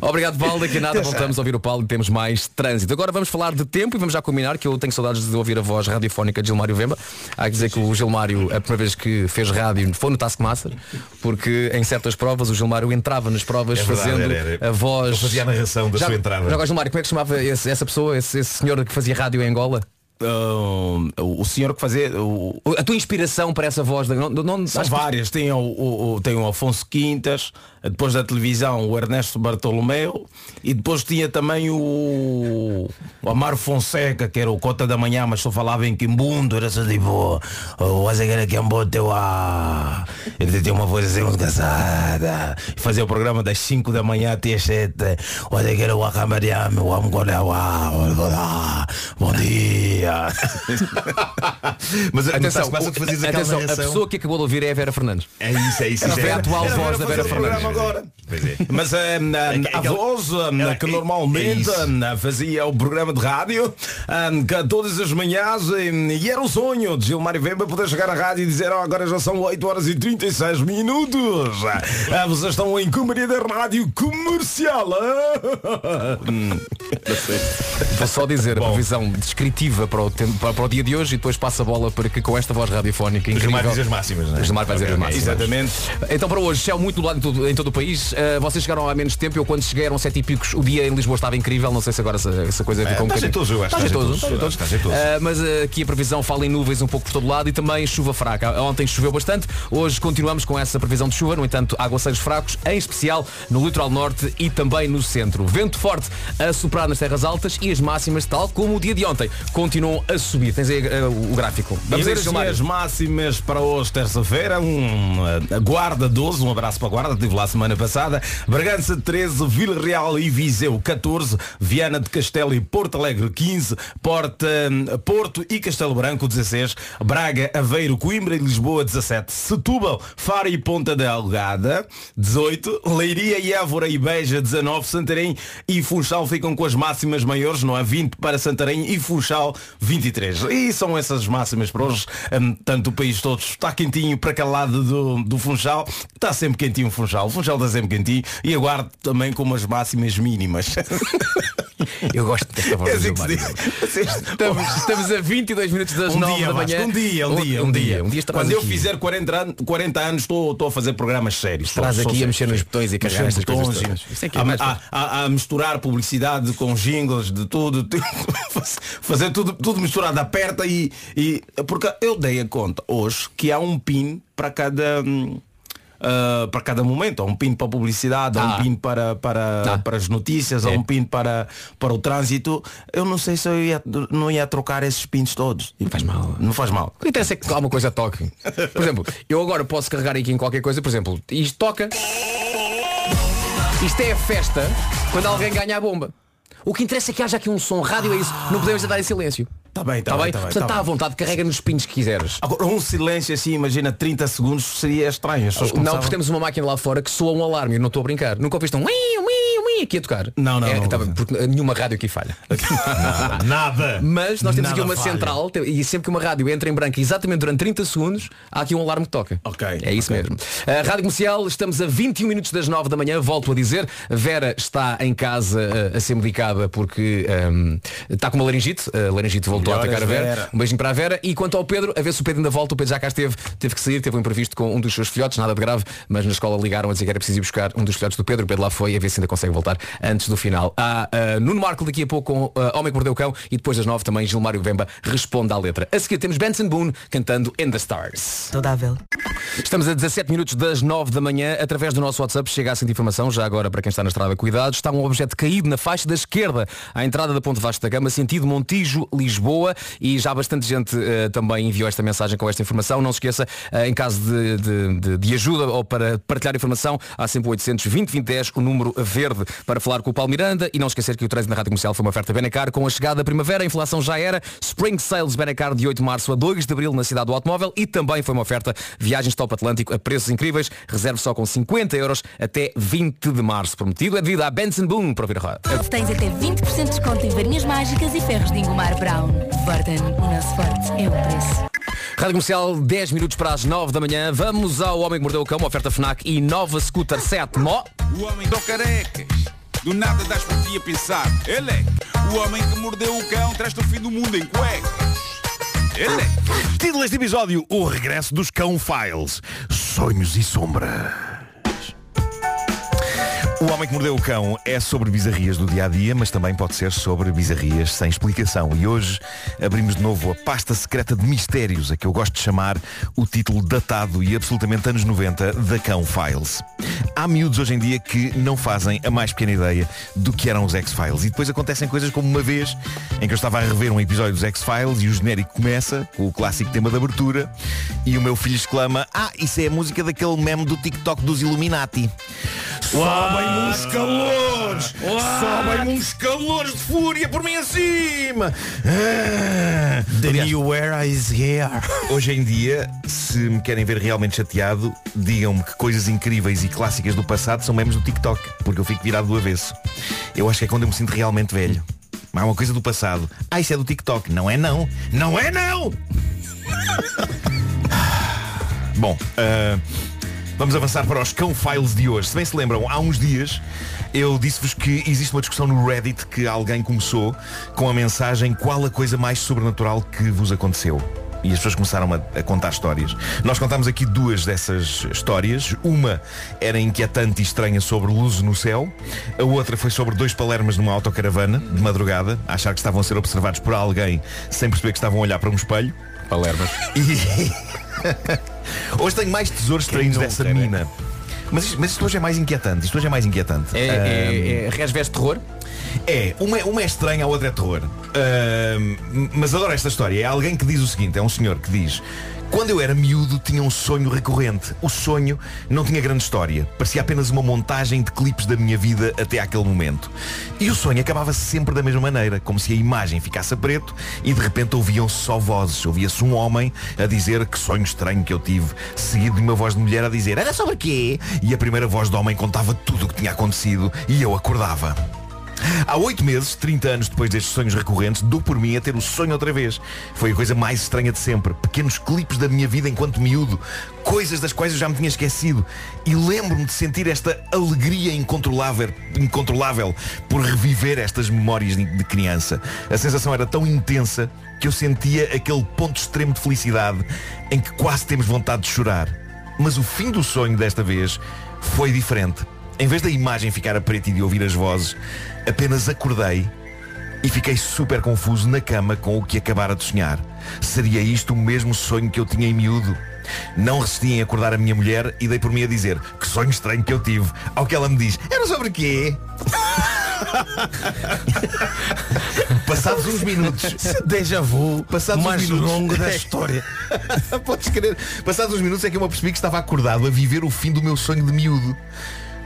Obrigado, Paulo. Daqui a nada voltamos a ouvir o Paulo e temos mais trânsito. Agora vamos falar de tempo e vamos já combinar que eu tenho saudades de ouvir a voz radiofónica de Gilmário Vemba. Há que dizer que o Gilmário, a primeira vez que fez rádio foi no Taskmaster, porque em certas provas o Gilmário entrava nas provas É verdade, fazendo era, era. a voz. Ele fazia a narração da Já- sua entrada. Já Gilmário, como é que chamava esse- essa pessoa, esse, esse senhor que fazia rádio em Angola? Um, o senhor que fazia o, A tua inspiração para essa voz? Não, não, São acho que- várias. Tem o, o- o- tem o Afonso Quintas, depois da televisão o Ernesto Bartolomeu e depois tinha também o, o Amaro Fonseca, que era o Cota da Manhã, mas só falava em Quimbundo, era só tipo, o Azegueira Quimbundo teu a. Ele tinha uma voz assim muito cansada. E Fazia o programa das 5 da manhã até as 7. O Azegueira o Acamariame, o Amgolha, bom dia. Mas Atenção, mas atenção a pessoa que acabou de ouvir é a Vera Fernandes. É isso, é isso. Isso, a é. atual Era voz da Vera Fernandes. agora. É. Mas eh, É que- a voz eh, Ela- que é- normalmente é eh, fazia o programa de rádio eh, que todas as manhãs eh, e era o sonho de Gilmar Vemba poder chegar à rádio e dizer oh, agora já são 8 horas e 36 minutos. Ah, vocês estão em Companhia da Rádio Comercial. Hum. Vou só dizer a previsão descritiva para o, tempo, para, para o dia de hoje e depois passo a bola para que com esta voz radiofónica incrível. diz as máximas, não é? O Gilmar vai dizer as máximas. Exatamente. Então para hoje, céu muito nublado em todo, em todo o país. Uh, vocês chegaram há menos tempo. Eu quando cheguei eram sete e picos. O dia em Lisboa estava incrível. Não sei se agora essa, essa coisa É, ficou um está bocadinho- Está jeitoso, está jeitoso. Uh, mas uh, aqui a previsão fala em nuvens um pouco por todo lado e também chuva fraca. Ontem choveu bastante. Hoje continuamos com essa previsão de chuva. No entanto, aguaceiros fracos, em especial no litoral norte e também no centro. Vento forte a soprar nas terras altas e as máximas, tal como o dia de ontem, continuam a subir. Tens aí uh, o gráfico. Vamos a isso, Gilmário. Energias máximas para hoje, terça-feira. Um, uh, Guarda 12, um abraço para a Guarda, estive lá semana passada. Bragança 13, Vila Real e Viseu 14, Viana de Castelo e Porto Alegre 15, Porta, hum, Porto e Castelo Branco 16, Braga, Aveiro, Coimbra e Lisboa 17, Setúbal, Faro e Ponta da Algada 18, Leiria e Évora e Beja 19, Santarém e Funchal ficam com as máximas maiores, não há 20 para Santarém e Funchal 23. E são essas máximas para hoje. Hum, Tanto o país todo está quentinho para aquele lado do, do Funchal. Está sempre quentinho o Funchal. O Funchal está sempre quentinho. E aguardo também com umas máximas mínimas. Eu gosto desta voz É assim Estamos, estamos a 22 minutos das um 9 dia, da Vasco, manhã. um dia, um dia, um dia. Um dia Quando eu aqui. fizer 40, an- 40 anos estou, estou a fazer programas sérios. Só aqui a mexer nos botões e carregar estas coisas botões Isso é é a, a- a- a misturar publicidade com jingles de tudo. fazer tudo, tudo misturado, aperta e, e porque eu dei a conta hoje que há um pin para cada hum, ah, para cada momento, há um pin para publicidade, há Ah. um pin para, para, para as notícias, há É. um pin para, para o trânsito. Eu não sei se eu ia, não ia trocar esses pins todos. Não faz mal. Não faz mal. O que interessa é que alguma coisa toque. Por exemplo, eu agora posso carregar aqui em qualquer coisa, por exemplo, isto toca. Isto é a festa quando alguém ganha a bomba. O que interessa é que haja aqui um som, rádio é isso, não podemos andar em silêncio. Está bem, está Tá bem, bem? está bem. Portanto, tá está à bem. vontade, carrega nos pinos que quiseres. Agora, um silêncio assim, imagina 30 segundos, seria estranho. Não, começavam- porque temos uma máquina lá fora que soa um alarme, eu não estou a brincar. Nunca ouviste um ui aqui a tocar. Não, não, É, não. tá bem, porque nenhuma rádio aqui falha. Nada. Mas nós temos aqui Nada uma falha. central e sempre que uma rádio entra em branco exatamente durante 30 segundos, há aqui um alarme que toca. Ok, É isso ok. mesmo. A Rádio Comercial, estamos a 21 minutos das 9 da manhã, volto a dizer. Vera está em casa eh, a ser medicada porque ehm, está com uma laringite. A laringite voltou a Melhoras, atacar a Vera. Vera. Um beijinho para a Vera. E quanto ao Pedro, a ver se o Pedro ainda volta. O Pedro já cá esteve, teve que sair, teve um imprevisto com um dos seus filhotes, nada de grave, mas na escola ligaram a dizer que era preciso ir buscar um dos filhotes do Pedro. O Pedro lá foi a ver se ainda consegue voltar antes do final. Há eh, Nuno Marco daqui a pouco com eh, Homem que Mordeu o Cão e depois das 9 também Gilmário Vemba responde à letra. A seguir temos Benson Boone cantando In the Stars. Saudável. Estamos a 17 minutos das 9 da manhã. Através do nosso WhatsApp chega a seguinte informação, já agora para quem está na estrada, cuidado, está um objeto caído na faixa da esquerda, à entrada da Ponte Vasco da Gama, sentido Montijo, Lisboa, e já bastante gente eh, também enviou esta mensagem com esta informação. Não se esqueça, eh, em caso de, de- de- de ajuda ou para partilhar informação, há sempre o 800 20 20 10, o número verde. Para falar com o Paulo Miranda e não esquecer que o trânsito na Rádio Comercial foi uma oferta Benacar com a chegada da primavera, a inflação já era, Spring Sales Benacar de 8 de março a 2 de abril na cidade do automóvel e também foi uma oferta viagens top Atlântico a preços incríveis, reserve só com 50 euros até 20 de março. Prometido é devido à Benson Boom para ouvir a roda. Tens até 20% de desconto em varinhas mágicas e ferros de engomar Brown. Vorten, o nosso forte é o preço. Rádio Comercial, 10 minutos para as 9 da manhã. Vamos ao Homem que Mordeu o Cão, uma oferta FNAC e nova Scooter 7 Mó. O homem do carecas. Do nada das por ti a pensar. Ele é o homem que mordeu o cão, traz-te o fim do mundo em cuecas. Ele é. Título deste episódio, o regresso dos Cão Files. Sonhos e sombra. O Homem que Mordeu o Cão é sobre bizarrias do dia a dia, mas também pode ser sobre bizarrias sem explicação. E hoje abrimos de novo a pasta secreta de mistérios, a que eu gosto de chamar o título datado e absolutamente anos 90 da Cão Files. Há miúdos hoje em dia que não fazem a mais pequena ideia do que eram os X-Files. E depois acontecem coisas como uma vez em que eu estava a rever um episódio dos X-Files e o genérico começa com o clássico tema de abertura e o meu filho exclama Ah, isso é a música daquele meme do TikTok dos Illuminati. Sobem uns calores! Sobem uns calores de fúria por mim acima! Ah. The Aliás, new era is here. Hoje em dia, se me querem ver realmente chateado, digam-me que coisas incríveis e clássicas do passado são memes do TikTok, porque eu fico virado do avesso. Eu acho que é quando eu me sinto realmente velho. Há uma coisa do passado. Ah, isso é do TikTok. Não é não. Não é não! Bom, ah, vamos avançar para os cão files de hoje. Se bem se lembram, há uns dias eu disse-vos que existe uma discussão no Reddit que alguém começou com a mensagem qual a coisa mais sobrenatural que vos aconteceu. E as pessoas começaram a, a contar histórias. Nós contámos aqui duas dessas histórias. Uma era inquietante e estranha sobre luzes no céu. A outra foi sobre dois palermas numa autocaravana, de madrugada, a achar que estavam a ser observados por alguém sem perceber que estavam a olhar para um espelho. Palermas. E... hoje tenho mais tesouros estranhos dessa né? mina. Mas isto, mas isto hoje é mais inquietante. Isto hoje é mais inquietante. É, é, é resveste terror? É, uma, é- uma é estranha, a outra é terror. Ahm, mas adoro esta história. É alguém que diz o seguinte, é um senhor que diz quando eu era miúdo tinha um sonho recorrente. O sonho não tinha grande história. Parecia apenas uma montagem de clipes da minha vida até aquele momento. E o sonho acabava sempre da mesma maneira, como se a imagem ficasse a preto e de repente ouviam-se só vozes. Ouvia-se um homem a dizer que sonho estranho que eu tive, seguido de uma voz de mulher a dizer era sobre quê? E a primeira voz do homem contava tudo o que tinha acontecido e eu acordava. Há oito meses, 30 anos depois destes sonhos recorrentes, dou por mim a ter o sonho outra vez. Foi a coisa mais estranha de sempre. Pequenos clipes da minha vida enquanto miúdo. Coisas das quais eu já me tinha esquecido. E lembro-me de sentir esta alegria incontrolável, incontrolável por reviver estas memórias de de criança. A sensação era tão intensa que eu sentia aquele ponto extremo de felicidade em que quase temos vontade de chorar. Mas o fim do sonho desta vez foi diferente. Em vez da imagem ficar a preto e de ouvir as vozes, apenas acordei e fiquei super confuso na cama com o que acabara de sonhar. Seria isto o mesmo sonho que eu tinha em miúdo? Não resisti em acordar a minha mulher e dei por mim a dizer que sonho estranho que eu tive. Ao que ela me diz, era sobre quê? Passados uns minutos Déjà vu Passados mais uns minutos longo da história. Podes crer Passados uns minutos é que eu me apercebi que estava acordado A viver o fim do meu sonho de miúdo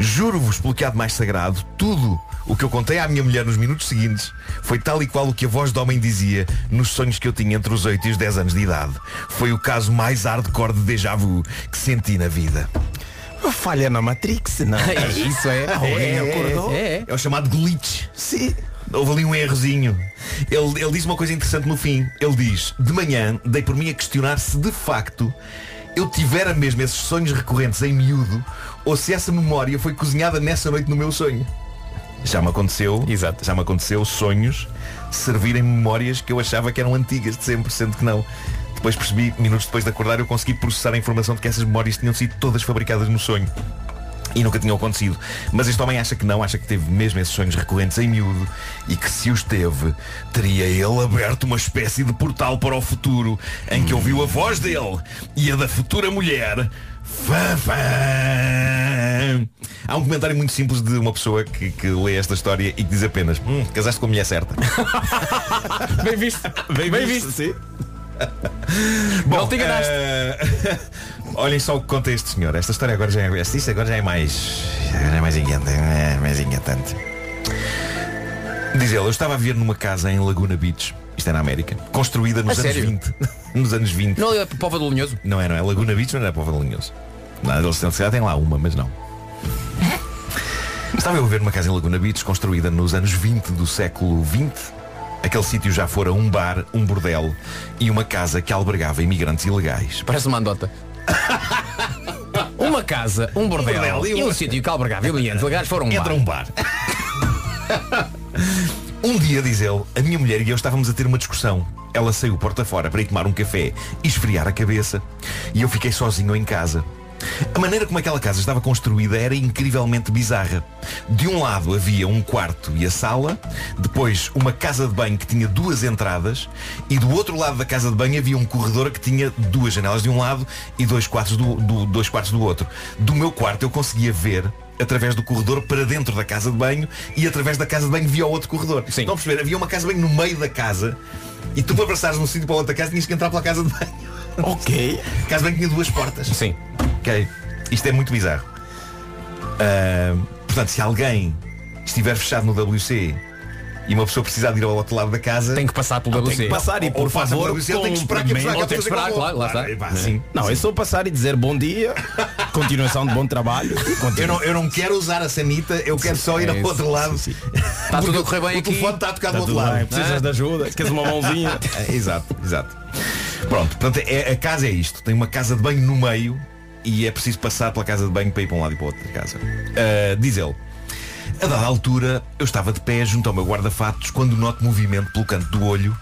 Juro-vos pelo que há de mais sagrado Tudo o que eu contei à minha mulher nos minutos seguintes Foi tal e qual o que a voz do homem dizia Nos sonhos que eu tinha entre os 8 e os 10 anos de idade Foi o caso mais hardcore de déjà vu Que senti na vida Uma falha na Matrix, não? É isso, é. Alguém É, acordou? é, É o chamado glitch Sim. Houve ali um errozinho. Ele, ele diz uma coisa interessante no fim. Ele diz, de manhã dei por mim a questionar se de facto eu tivera mesmo esses sonhos recorrentes em miúdo ou se essa memória foi cozinhada nessa noite no meu sonho. Já me aconteceu, Exato. já me aconteceu sonhos servirem memórias que eu achava que eram antigas de sempre, sendo que não. Depois percebi, minutos depois de acordar, eu consegui processar a informação de que essas memórias tinham sido todas fabricadas no sonho. E nunca tinham acontecido. Mas este homem acha que não, acha que teve mesmo esses sonhos recorrentes em miúdo e que se os teve, teria ele aberto uma espécie de portal para o futuro em que ouviu a voz dele e a da futura mulher. Fã, fã. Há um comentário muito simples de uma pessoa que, que lê esta história e que diz apenas hum, casaste com a mulher certa. Bem visto. Bem, Bem visto, visto. sim. Não te enganaste. eh, Olhem só o que conta este senhor. Esta história agora já é. Isto agora já é mais. Já é mais inquietante. É mais inquietante. Diz ele, eu estava a viver numa casa em Laguna Beach, isto é na América, construída nos A anos sério? 20. nos anos 20. Não é Pova do Linhoso? Não é, não é. Laguna Beach não era Pova de Linhoso. Se calhar têm lá uma, mas não. Estava eu a ver uma casa em Laguna Beach construída nos anos 20 do século 20. Aquele sítio já fora um bar, um bordel e uma casa que albergava imigrantes ilegais. Parece uma andota. Uma casa, um bordel, bordel e e um- um sítio que albergava imigrantes legais foram um Entra bar. um bar. Um dia, diz ele, a minha mulher e eu estávamos a ter uma discussão. Ela saiu porta fora para ir tomar um café e esfriar a cabeça. E eu fiquei sozinho em casa. A maneira como aquela casa estava construída era incrivelmente bizarra. De um lado havia um quarto e a sala, depois uma casa de banho que tinha duas entradas e do outro lado da casa de banho havia um corredor que tinha duas janelas de um lado e dois quartos do, do- dois quartos do outro. Do meu quarto eu conseguia ver através do corredor para dentro da casa de banho e através da casa de banho via o outro corredor. Sim. Estão a perceber? Havia uma casa de banho no meio da casa e tu para passares de um sítio para outra casa tinhas que entrar pela casa de banho. Ok. A casa de banho tinha duas portas. Sim. Ok. Isto é muito bizarro. Ah, portanto, se alguém estiver fechado no WC e uma pessoa precisar de ir ao outro lado da casa Tem que passar pelo Tem que passar e Ou- por ou favor WC, tem que esperar que a pessoa tem que esperar, claro, lá está. Ah, pá, sim. Não, é só passar e dizer bom dia, continuação de bom trabalho Eu não, eu não quero usar a sanita, eu quero só ir é ao outro lado. Está tudo a correr bem o aqui. telefone está a tocar do Tá outro tudo lado. bem, precisas de ajuda, queres uma mãozinha? É, exato, exato. Pronto, portanto, é, a casa é isto. Tem uma casa de banho no meio e é preciso passar pela casa de banho para ir para um lado e para outro da casa. Ah, diz ele. A dada altura, eu estava de pé junto ao meu guarda-fatos quando noto movimento pelo canto do olho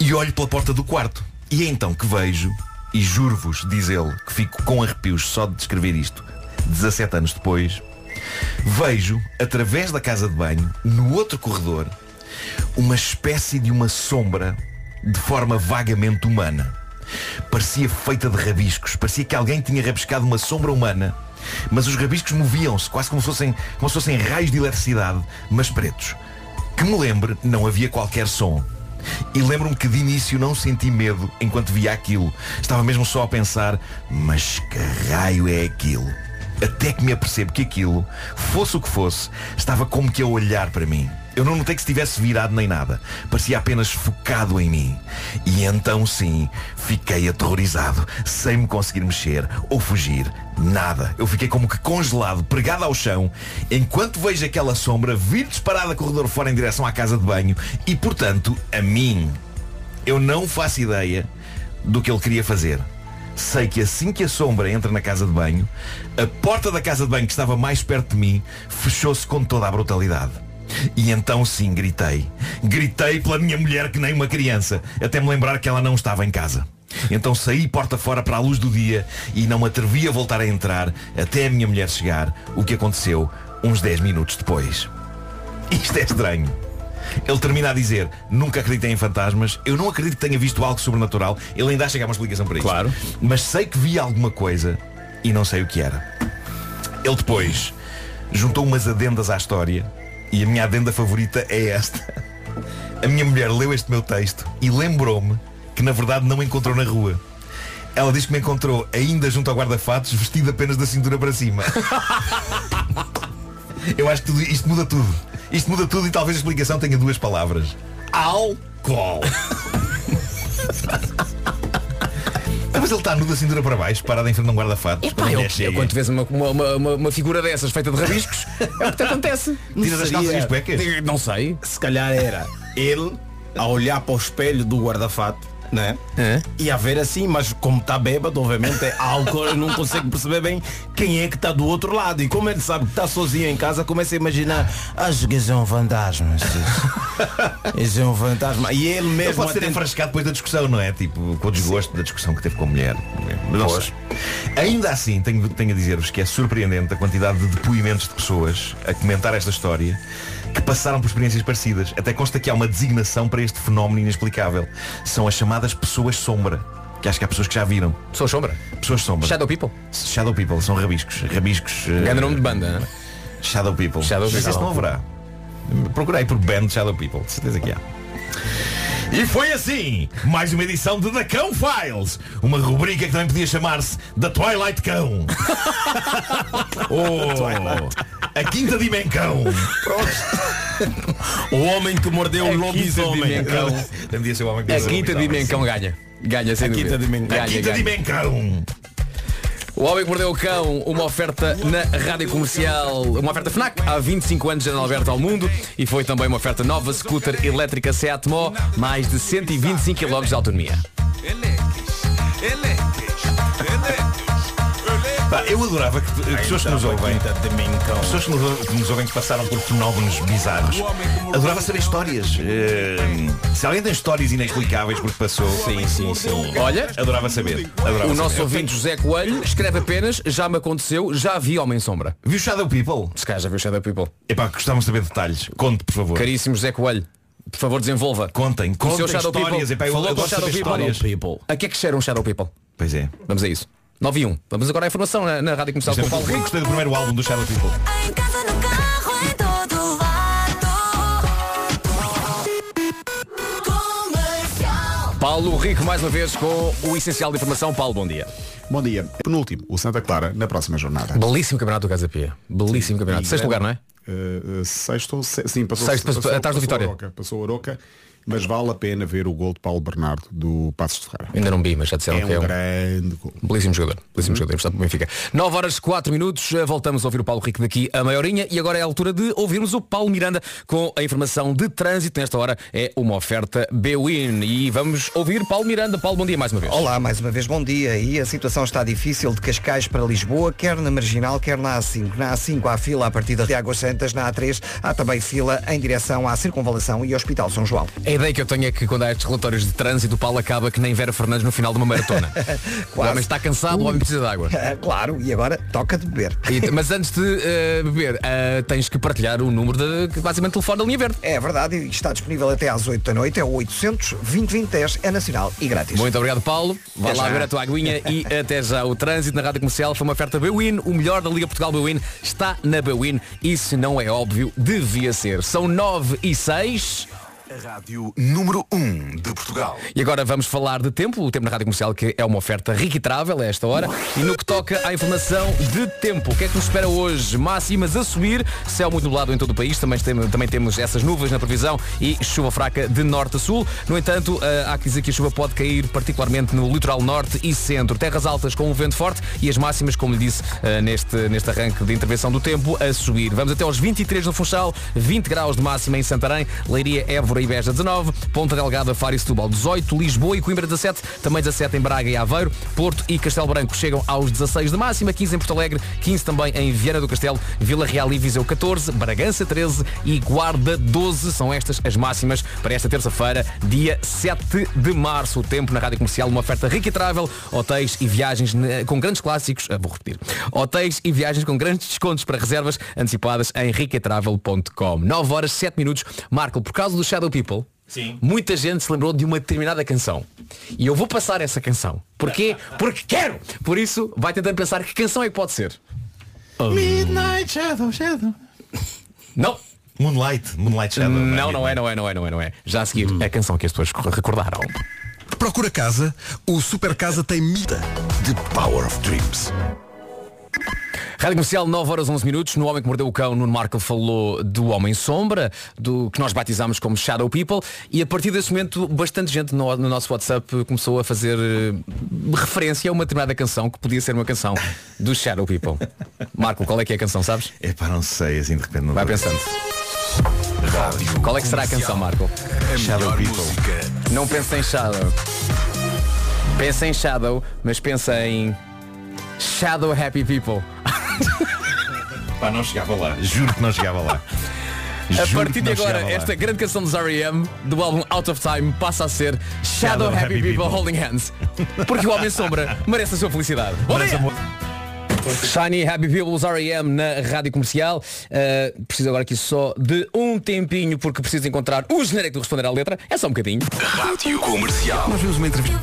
e olho pela porta do quarto. E é então que vejo, e juro-vos, diz ele, que fico com arrepios só de descrever isto, 17 anos depois, vejo, através da casa de banho, no outro corredor, uma espécie de uma sombra de forma vagamente humana. Parecia feita de rabiscos, parecia que alguém tinha rabiscado uma sombra humana, mas os rabiscos moviam-se, quase como se fossem, como se fossem raios de eletricidade, mas pretos. Que me lembre, não havia qualquer som. E lembro-me que de início não senti medo enquanto via aquilo. Estava mesmo só a pensar, mas que raio é aquilo? Até que me apercebo que aquilo, fosse o que fosse, estava como que a olhar para mim. Eu não notei que estivesse virado nem nada. Parecia apenas focado em mim. E então sim, fiquei aterrorizado, sem me conseguir mexer ou fugir. Nada. Eu fiquei como que congelado, pregado ao chão, enquanto vejo aquela sombra vir disparada corredor fora em direção à casa de banho e, portanto, a mim. Eu não faço ideia do que ele queria fazer. Sei que assim que a sombra entra na casa de banho, a porta da casa de banho que estava mais perto de mim fechou-se com toda a brutalidade. E então sim gritei. Gritei pela minha mulher que nem uma criança, até me lembrar que ela não estava em casa. Então saí porta fora para a luz do dia e não me atrevi a voltar a entrar até a minha mulher chegar, o que aconteceu uns 10 minutos depois. Isto é estranho. Ele termina a dizer, nunca acreditei em fantasmas, eu não acredito que tenha visto algo sobrenatural, ele ainda que há uma explicação para isso. Claro. Mas sei que vi alguma coisa e não sei o que era. Ele depois juntou umas adendas à história e a minha adenda favorita é esta. A minha mulher leu este meu texto e lembrou-me que na verdade não me encontrou na rua. Ela diz que me encontrou ainda junto ao guarda-fatos, vestido apenas da cintura para cima. Eu acho que tudo- isto muda tudo. Isto muda tudo e talvez a explicação tenha duas palavras. Álcool. Mas ele está nu da cintura para baixo, parado em frente a um. Epá, quando a eu, eu quando vês uma, uma, uma, uma figura dessas feita de rabiscos, é o que te acontece. Tiras as calças e as cuecas? Não sei. Se calhar era ele a olhar para o espelho do guarda-fato, né? E a ver assim, mas como está bêbado, obviamente é álcool, não consegue perceber bem quem é que está do outro lado. E como ele sabe que está sozinho em casa, começa a imaginar, acho que é um fantasma. Esse é um fantasma. E ele Ele mesmo pode ser atende- enfrascado depois da discussão, não é? Tipo, com o desgosto da discussão que teve com a mulher. Mas. Ainda assim, tenho, tenho a dizer-vos que é surpreendente a quantidade de depoimentos de pessoas a comentar esta história que passaram por experiências parecidas. Até consta que há uma designação para este fenómeno inexplicável. São as chamadas pessoas sombra. Que acho que há pessoas que já viram. Pessoas sombra? Pessoas sombra. Shadow People? Shadow People, são rabiscos. Rabiscos. eh, Grande nome de banda. né? Shadow People. Shadow People. esse não haverá. Procurei por band Shadow People, de certeza que há. E foi assim, mais uma edição de The Cão Files, uma rubrica que também podia chamar-se The Twilight Cão. oh, a quinta dimensão. O homem que mordeu o A lobisomem. A quinta dimensão ganha. Ganha sem A dúvida. quinta dimensão. O Homem que Mordeu o Cão, uma oferta na Rádio Comercial, uma oferta FNAC, há 25 anos Janela Aberta ao Mundo e foi também uma oferta nova scooter elétrica Seat Mó, mais de 125 km de autonomia. Pá, eu adorava que, que pessoas que nos ouvem, pessoas que nos, que nos ouvem que passaram por fenómenos bizarros, adorava saber histórias. Eh, se alguém tem histórias inexplicáveis porque passou, sim, sim, sim. Olha, adorava saber. Adorava o nosso saber. ouvinte José Coelho escreve apenas, já me aconteceu, já vi Homem Sombra. Viu Shadow People? Se calhar já viu Shadow People. Epá, gostávamos de saber detalhes. Conte, por favor. Caríssimo José Coelho, por favor desenvolva. Contem, contem Shadow histórias. People. Epá, eu Falou com adoro Shadow saber People. histórias. A que é que cheira um Shadow People? Pois é. Vamos a isso. 9 e 1. Vamos agora à informação na, na Rádio Comercial é com o Paulo Rico. Gostei do primeiro álbum do Shadow People. Em casa, no carro, em todo lado. Comercial. Paulo Rico mais uma vez com o essencial de informação. Paulo, bom dia. Bom dia. Penúltimo, o Santa Clara, na próxima jornada. Belíssimo campeonato do Casa Pia. Belíssimo campeonato. E Sexto lugar, não é? eh, sexto, se- sim, passou, Sexto, passou- atrás do passou Vitória. Oroca, passou a Oroca, mas vale a pena ver o gol de Paulo Bernardo do Passos de Ferreira. Ainda não vi, mas já disseram É que é um um grande gol. belíssimo jogador. Belíssimo jogador, portanto, o Benfica. 9 horas 4 minutos, eh, voltamos a ouvir o Paulo Rico daqui a meia horinha e agora é a altura de ouvirmos o Paulo Miranda com a informação de trânsito. Nesta hora é uma oferta B-Win e vamos ouvir Paulo Miranda. Paulo, bom dia mais uma vez. Olá, mais uma vez bom dia. E a situação está difícil de Cascais para Lisboa, quer na Marginal, quer na A5. Na A5 há fila a partir de Águas Santas, na A3 há também fila em direção à Circunvalação e Hospital São João. A ideia que eu tenho é que quando há estes relatórios de trânsito, o Paulo acaba que nem Vera Fernandes no final de uma maratona. o homem está cansado, o homem precisa de água. claro, e agora toca de beber. E- mas antes de eh, beber, eh, tens que partilhar o número de basicamente telefone da linha verde. É verdade, e está disponível até às 8 da noite, é o 800 2010 é nacional e grátis. Muito obrigado, Paulo. Vai Até lá já. ver a tua aguinha e até já. O trânsito na Rádio Comercial foi uma oferta Bwin. O melhor da Liga Portugal Bwin está na Bwin. E se não é óbvio, devia ser. São 9 e 6. A rádio número 1 de Portugal. E agora vamos falar de tempo, o tempo na Rádio Comercial que é uma oferta rica travel a esta hora. E no que toca à informação de tempo, o que é que nos espera hoje? Máximas a subir, céu muito nublado em todo o país, também, tem- também temos essas nuvens na previsão e chuva fraca de norte a sul. No entanto, eh, há que dizer que a chuva pode cair particularmente no litoral norte e centro. Terras altas com um vento forte e as máximas, como lhe disse eh, neste, neste arranque de intervenção do tempo, a subir. Vamos até aos 23 no Funchal, 20 graus de máxima em Santarém, Leiria, Évora e Beja 19, Ponta Delgada, Faro e Setúbal 18, Lisboa e Coimbra 17, também 17 em Braga e Aveiro, Porto e Castelo Branco chegam aos 16 de máxima, 15 em Porto Alegre, 15 também em Viana do Castelo, Vila Real e Viseu 14, Bragança 13 e Guarda 12. São estas as máximas para esta terça-feira, dia 7 de março. O tempo na Rádio Comercial, uma oferta rica e travel, hotéis e viagens né, com grandes clássicos, ah, vou repetir, hotéis e viagens com grandes descontos para reservas antecipadas em riquetravel.com. 9 horas 7 minutos. Marco, por causa do Shadow People, Sim. muita gente se lembrou de uma determinada canção. E eu vou passar essa canção. Porquê? Porque quero! Por isso, vai tentando pensar que canção é que pode ser. Midnight Shadow, Shadow. Não! Moonlight, Moonlight Shadow. Não, não é, não é, não é, não é, não é. Já a seguir, a canção que as pessoas recordaram. Procura casa, o Super Casa tem mita de Power of Dreams. Rádio Comercial, 9 horas 11 minutos. No Homem que Mordeu o Cão, Nuno Marco falou do Homem Sombra, do que nós batizamos como Shadow People, e a partir desse momento, bastante gente no, no nosso WhatsApp começou a fazer eh, referência a uma determinada canção que podia ser uma canção do Shadow People. Marco, qual é que é a canção, sabes? É pá, não sei, assim de repente não Vai pensando. Qual é que será a canção, Marco? Shadow People. Não pensa em Shadow. Pensa em Shadow, mas pensa em Shadow Happy People. Pá, não chegava lá. Juro que não chegava lá. A Juro partir de agora, esta grande canção dos R.E.M. do álbum Out of Time passa a ser Shadow, Happy, People, Holding Hands. Porque o Homem Sombra merece a sua felicidade. Bom dia! Shiny Happy People, os R.E.M. na Rádio Comercial. Uh, preciso agora aqui só de um tempinho porque preciso encontrar o genérico de responder à letra. É só um bocadinho. Rádio Comercial. Nós vimos uma entrevista.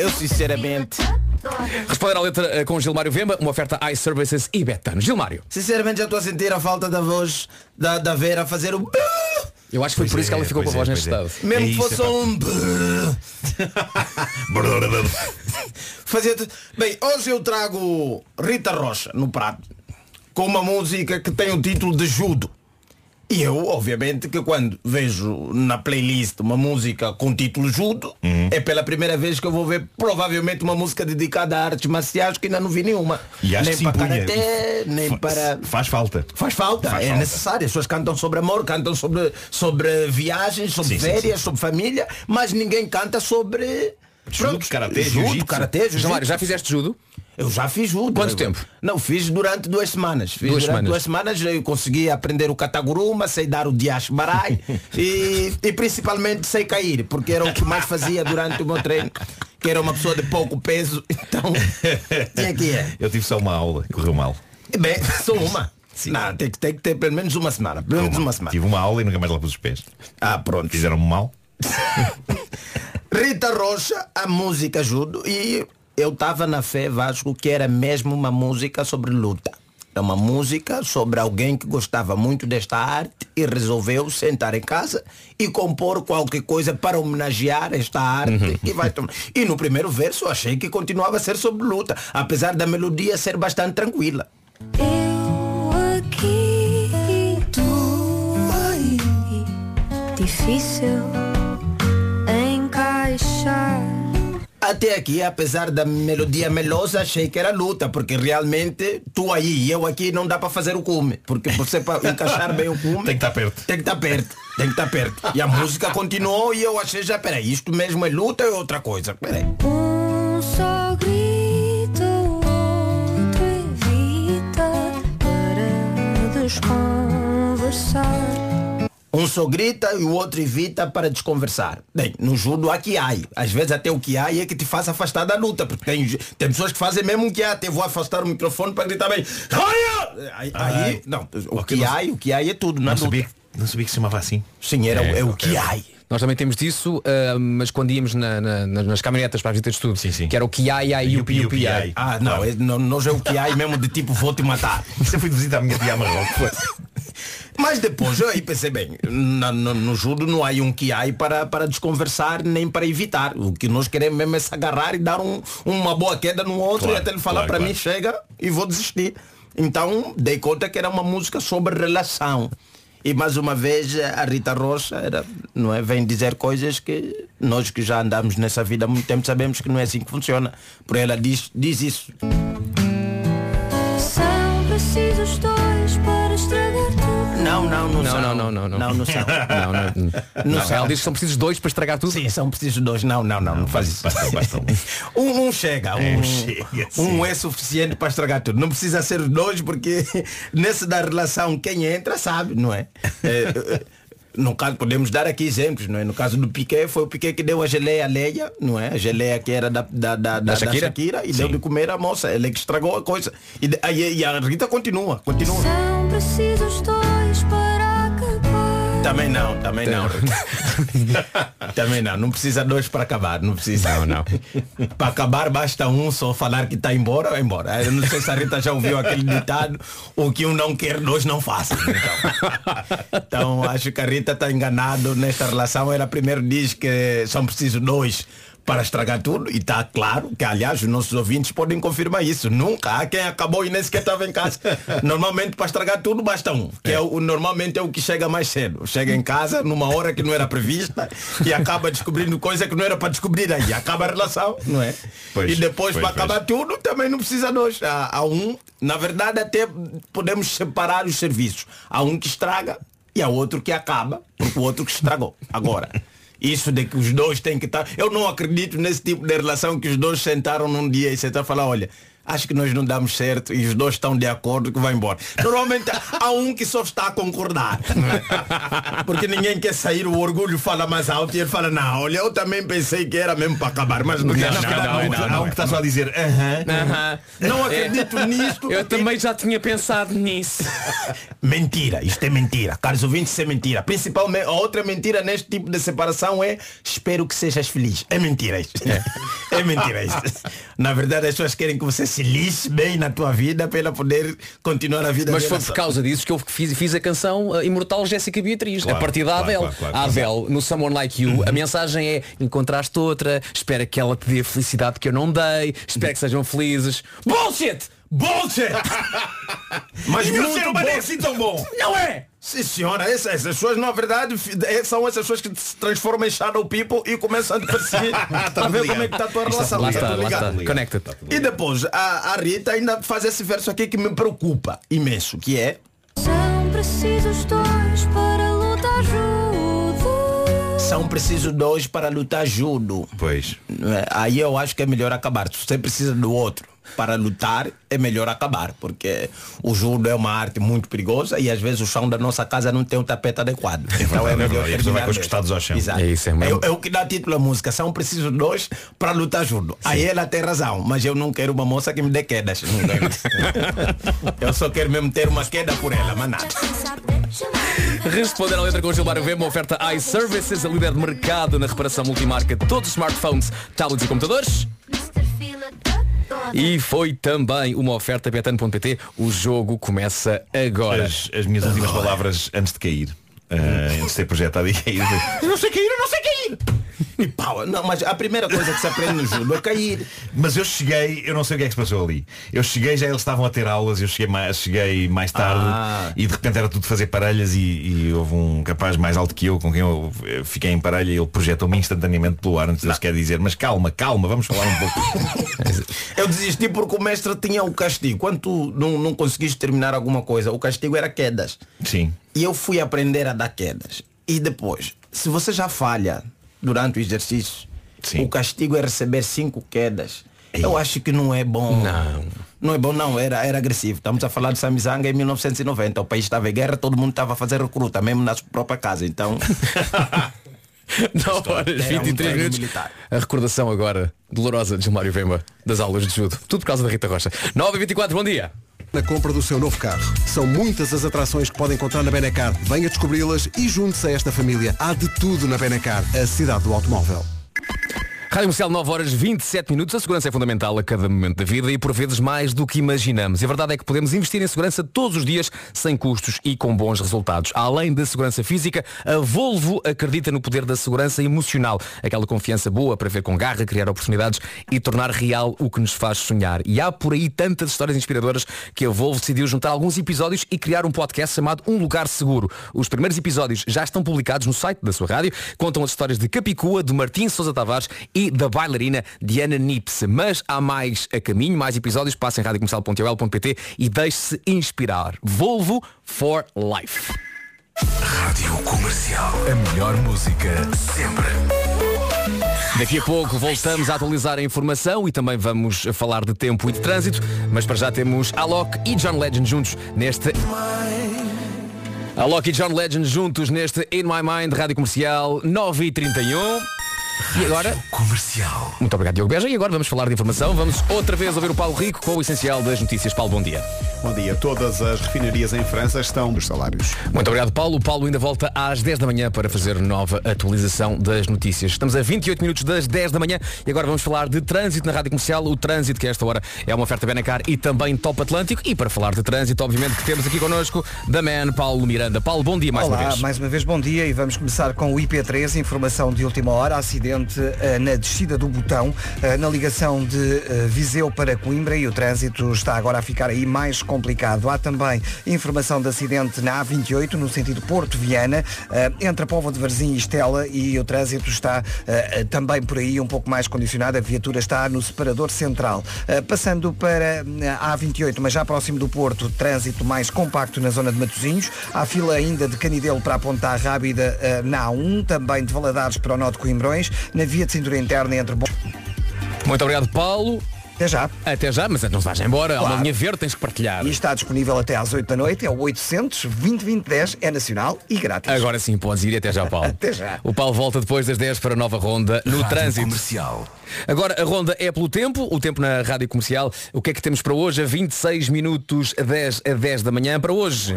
Eu sinceramente Responder à letra eh, com Gilmário Vemba, uma oferta iServices e Betano. Gilmário. Sinceramente já estou a sentir a falta da voz da, da Vera a fazer o... Eu acho que foi Pois por isso que é, ela ficou com a voz é, neste pois é. estado. Mesmo É que isso, fosse epá. um... Fazia... Bem, hoje eu trago Rita Rocha no prato com uma música que tem o título de Judo. E eu, obviamente, que quando vejo na playlist uma música com título Judo, Uhum. é pela primeira vez que eu vou ver provavelmente uma música dedicada a artes marciais que ainda não vi nenhuma. E acho nem para karaté, nem Fa- para. Faz falta. Faz falta, Faz é falta. necessário. As pessoas cantam sobre amor, cantam sobre, sobre viagens, sobre Sim, sim, férias, sobre família, mas ninguém canta sobre. Judo, Pronto, karatê, judo, jiu-jitsu. karatê, jiu-jitsu. Gilmário, já fizeste judo? Eu já fiz judo. Quanto Eu- tempo? Não, fiz durante duas semanas. Fiz Duas durante semanas. duas semanas eu consegui aprender o cataguruma, sei dar o diacho barai e, e principalmente sei cair, porque era o que mais fazia durante o meu treino, que era uma pessoa de pouco peso, então tinha que ir. Eu tive só uma aula, correu mal. E Bem, só uma. Não, tem que, tem que ter pelo menos uma semana. Pelo menos uma semana. Tive uma aula e nunca mais lá pus os pés. Ah, pronto. Fizeram-me mal. Rita Rocha, a música ajuda e eu estava na fé Vasco que era mesmo uma música sobre luta. É uma música sobre alguém que gostava muito desta arte e resolveu sentar em casa e compor qualquer coisa para homenagear esta arte e vai tomar. E no primeiro verso eu achei que continuava a ser sobre luta, apesar da melodia ser bastante tranquila. Eu aqui, tu aí, difícil Até aqui, apesar da melodia melosa, achei que era luta, porque realmente tu aí e eu aqui não dá para fazer o cume. Porque você para encaixar bem o cume. Tem que estar perto. Tem que estar perto. Tem que estar perto. E a música continuou e eu achei já, peraí, isto mesmo é luta ou é outra coisa? Peraí. Um só grita, o outro evita para desconversar. Um só grita e o outro evita para desconversar. Bem, no judo há kiai. Às vezes até o kiai é que te faz afastar da luta. Porque tem, tem pessoas que fazem mesmo um kiai. Até vou afastar o microfone para gritar bem. Aí, aí, Ai. não, o kiai, o kiai é tudo. Não luta. sabia, não sabia que se chamava assim. Sim, era, o- é, o ok. kiai. Nós também temos disso, ah, mas quando íamos na- na- nas- caminhonetas para as visitas de estudo, Sim, sim. que era o Kiai Ai Yupi Yupi Ai. Ah, não, é, não, nós é o kiai mesmo de tipo vou te matar. Eu fui visitar a minha tia Marrocos. Mas depois eu aí pensei bem, na- no, no judo não há um kiai para, para desconversar nem para evitar. O que nós queremos mesmo é se agarrar e dar um- uma boa queda no outro Claro, e até ele falar claro, para claro. mim chega e vou desistir. Então dei conta que era uma música sobre relação. E mais uma vez a Rita Rocha era, não é, vem dizer coisas que nós que já andamos nessa vida há muito tempo sabemos que não é assim que funciona. Por ela diz, diz isso. São precisos dois. Não, não, não, Não, não, não, não, não. Não, não são. Não, não, Não não. Ela diz que são precisos dois para estragar tudo. Sim, são precisos dois. Não, não, não, não, faz isso. Basta, basta um. Um, um chega, um, É, chega, um sim. é suficiente para estragar tudo. Não precisa ser os dois, porque nesse da relação quem entra sabe, não é? É, é, no caso, podemos dar aqui exemplos, não é? No caso do Piquet, foi o Piquet que deu a geleia à Leia, não é? A geleia que era da, da, da, da, da Shakira? Shakira, e Sim. deu de comer a moça. Ele é que estragou a coisa. E, de- aí- e a Rita continua, continua. Também não, também não. também não, não precisa dois para acabar, não precisa. Não, não. para acabar basta um só falar que está embora, vai embora. Eu não sei se a Rita já ouviu aquele ditado, o que um não quer, dois não fazem. Então, então acho que a Rita está enganado nesta relação. Ela primeiro diz que são precisos dois para estragar tudo. E está claro que aliás os nossos ouvintes podem confirmar isso. Nunca há quem acabou e nem sequer estava em casa. Normalmente para estragar tudo basta um que é. o, normalmente é o que chega mais cedo. Chega em casa numa hora que não era prevista e acaba descobrindo coisa que não era para descobrir. Aí acaba a relação não é? Pois, e depois pois, para pois. acabar tudo também não precisa dois há, há um na verdade até podemos separar os serviços. Há um que estraga e há outro que acaba porque o outro que estragou. Agora isso de que os dois têm que estar. Eu não acredito nesse tipo de relação que os dois sentaram num dia e você está a falar, olha, acho que nós não damos certo e os dois estão de acordo que vai embora. Normalmente há um que só está a concordar. é? Porque ninguém quer sair, o orgulho fala mais alto e ele fala, não, olha, eu também pensei que era mesmo para acabar, mas não, Não, quer não, acabar. não, não, não, Há um que está só a dizer aham. Aham. Não acredito nisto. Eu também já tinha pensado nisso. Mentira, isto é mentira. Caros ouvintes, isso é mentira. Principalmente, a outra mentira neste tipo de separação é espero que sejas feliz. É mentira isto. É, mentira isto. Na verdade, as pessoas querem que você se lixe bem na tua vida para ela poder continuar a vida Mas foi por causa disso que eu fiz, fiz a canção uh, Imortal Jéssica Beatriz, Claro, a partir da claro, Adele. claro, a. Adele, no Someone Like You, a mensagem é encontraste outra, espera que ela te dê a felicidade que eu não dei, espero que sejam felizes. Bullshit! Bullshit! Mas E meu muito ser humano bom. é assim tão bom. Não é? Sim senhora, essas, essas pessoas na verdade eh, são essas pessoas que se transformam em shadow people e começam a te perseguir para ver como é que está a tua relação. Lá está, Tá lá ligado? está. Connected. E depois, a, a Rita ainda faz esse verso aqui que me preocupa imenso, que é São precisos dois para lutar juntos. São precisos dois para lutar judo. Pois. Aí eu acho que é melhor acabar. Você precisa do outro para lutar, é melhor acabar. Porque o judo é uma arte muito perigosa e às vezes o chão da nossa casa não tem um tapete adequado. Então é verdade, melhor é vai terminar com os costados ao chão. Exato. É isso, é mesmo. é, é o que dá título à música. São precisos dois para lutar judo. Aí ela tem razão, mas eu não quero uma moça que me dê quedas. Eu só quero mesmo ter uma queda por ela, mas nada. Responder à letra com Gilmar V, uma oferta iServices, a líder de mercado na reparação multimarca de todos os smartphones, tablets e computadores. E foi também uma oferta betano.pt. O jogo começa agora. As, as minhas últimas palavras antes de cair. ah, antes de ser projetado e cair. Eu não sei cair, eu não sei cair. E pau, não, mas a primeira coisa que se aprende no judo é cair. Mas eu cheguei, eu não sei o que é que se passou ali. Eu cheguei, já eles estavam a ter aulas, eu cheguei mais, cheguei mais tarde Ah. e de repente era tudo fazer parelhas e, e houve um rapaz mais alto que eu, com quem eu fiquei em parelha e ele projetou-me instantaneamente pelo ar antes de eu sequer dizer, mas calma, calma, vamos falar um pouco. Eu desisti porque o mestre tinha o castigo. Quando tu não, não conseguiste terminar alguma coisa, o castigo era quedas. Sim. E eu fui aprender a dar quedas. E depois, se você já falha durante o exercício, o castigo é receber cinco quedas. Eu acho que não é bom. Não. Não é bom não, era, era agressivo. Estamos a falar de Samizanga em 1990. O país estava em guerra, todo mundo estava a fazer recruta, mesmo na sua própria casa. Então. 9 horas Era um 23 treino minutos. militar. A recordação agora dolorosa de Gilmário Vemba das aulas de judo. Tudo por causa da Rita Rocha. 9 e 24 bom dia. Na compra do seu novo carro. São muitas as atrações que pode encontrar na Benacar. Venha descobri-las e junte-se a esta família. Há de tudo na Benacar, a cidade do automóvel. Rádio Comercial 9 horas 27 minutos. A segurança é fundamental a cada momento da vida e por vezes mais do que imaginamos. E a verdade é que podemos investir em segurança todos os dias sem custos e com bons resultados. Além da segurança física, a Volvo acredita no poder da segurança emocional. Aquela confiança boa para ver com garra, criar oportunidades e tornar real o que nos faz sonhar. E há por aí tantas histórias inspiradoras que a Volvo decidiu juntar alguns episódios e criar um podcast chamado Um Lugar Seguro. Os primeiros episódios já estão publicados no site da sua rádio. Contam as histórias de Capicua, de Martim Sousa Tavares e da bailarina Diana Nips. Mas há mais a caminho, mais episódios. Passem em radiocomercial.ol.pt e deixe-se inspirar. Volvo for Life. Rádio Comercial. A melhor música sempre. Daqui a pouco voltamos a atualizar a informação e também vamos falar de tempo e de trânsito, mas para já temos Alok e John Legend juntos neste Alok e John Legend juntos neste In My Mind Rádio Comercial 9 e 31 e agora Comercial. Muito obrigado Diogo Beja e agora vamos falar de informação Vamos outra vez ouvir o Paulo Rico com o essencial das notícias Paulo, bom dia Bom dia. Todas as refinarias em França estão dos salários. Muito obrigado Paulo. O Paulo ainda volta às 10 da manhã para fazer nova atualização das notícias. Estamos a 28 minutos das 10 da manhã e agora vamos falar de trânsito na Rádio Comercial. O trânsito que a esta hora é uma oferta Benacar e também Top Atlântico. E para falar de trânsito, obviamente que temos aqui connosco da Man Paulo Miranda. Paulo, bom dia mais Olá, uma vez. mais uma vez bom dia e vamos começar com o IP3, informação de última hora, acidente eh, na descida do botão, eh, na ligação de eh, Viseu para Coimbra e o trânsito está agora a ficar aí mais complicado. Há também informação de acidente na A28, no sentido Porto-Viana, entre a Póvoa de Varzim e Estela e o trânsito está também por aí um pouco mais condicionado, a viatura está no separador central. Passando para a A28, mas já próximo do Porto, trânsito mais compacto na zona de Matosinhos, há fila ainda de Canidelo para a Ponta Rábida eh, na A1, também de Valadares para o Nó de Coimbrões, na via de cintura interna entre Bom... Muito obrigado, Paulo. Até já. Até já, mas não vais embora. Há uma Claro. linha verde, tens que partilhar. E está disponível até às 8 da noite, é o 800 2010 é nacional e grátis. Agora sim, podes ir até já, Paulo. Até já. O Paulo volta depois das 10 para a nova ronda no Rádio trânsito. Comercial. Agora a ronda é pelo tempo, o tempo na rádio comercial. O que é que temos para hoje? A 26 minutos a 10 a 10 da manhã para hoje.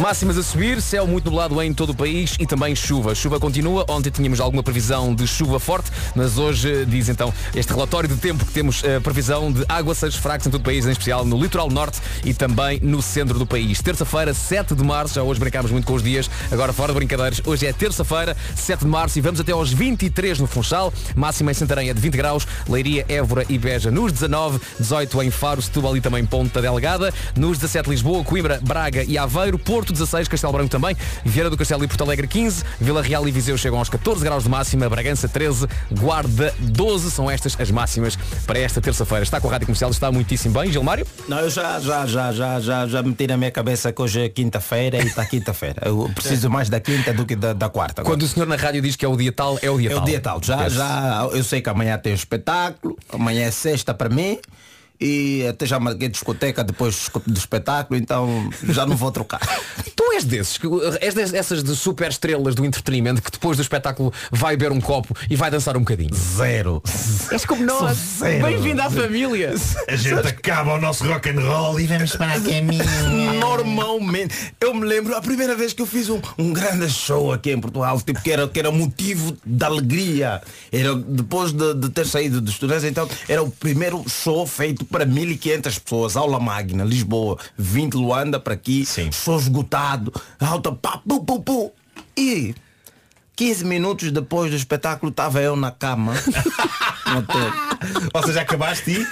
Máximas a subir, céu muito nublado em todo o país e também chuva. Chuva continua. Ontem tínhamos alguma previsão de chuva forte, mas hoje diz então este relatório de tempo que temos eh, previsão de aguaceiros fracos em todo o país, em especial no litoral norte e também no centro do país. Terça-feira, 7 de março, já hoje brincámos muito com os dias, agora fora de brincadeiras, hoje é terça-feira, 7 de março e vamos até aos 23 no Funchal, máxima em Santarém é de 20 graus, Leiria, Évora e Beja nos 19, 18 em Faro, Setúbal e também Ponta Delgada, nos 17 Lisboa, Coimbra, Braga e Aveiro, Porto 16, Castelo Branco também, Vieira do Castelo e Porto Alegre 15, Vila Real e Viseu chegam aos 14 graus de máxima, Bragança 13, Guarda 12, são estas as máximas para esta terça-feira. Está com a Rádio Comercial, está muitíssimo bem, Gilmário? Não, eu já, já, já, já, já, já meti na minha cabeça que hoje é quinta-feira e está quinta-feira. Eu preciso mais da quinta do que da, da quarta. agora. Quando o senhor na rádio diz que é o dia tal, é o dia É tal. o dia tal. Já, já, eu sei que amanhã tem um espetáculo, amanhã é sexta para mim e até já marquei discoteca depois do espetáculo, então já não vou trocar. Tu és desses, que- és dessas de super estrelas do entretenimento que depois do espetáculo vai beber um copo e vai dançar um bocadinho. Zero. És como nós. zero. Bem-vindo à família. A gente acaba o nosso rock and roll e vamos para a caminha. Normalmente, eu me lembro a primeira vez que eu fiz um, um grande show aqui em Portugal, tipo que era, que era motivo de alegria. Era depois de, de ter saído dos estudantes, então era o primeiro show feito para 1500 pessoas, aula magna, Lisboa, 20 Luanda para aqui, show esgotado, alta pá, pu, pu, pu. E 15 minutos depois do espetáculo estava eu na cama. Ou seja, acabaste e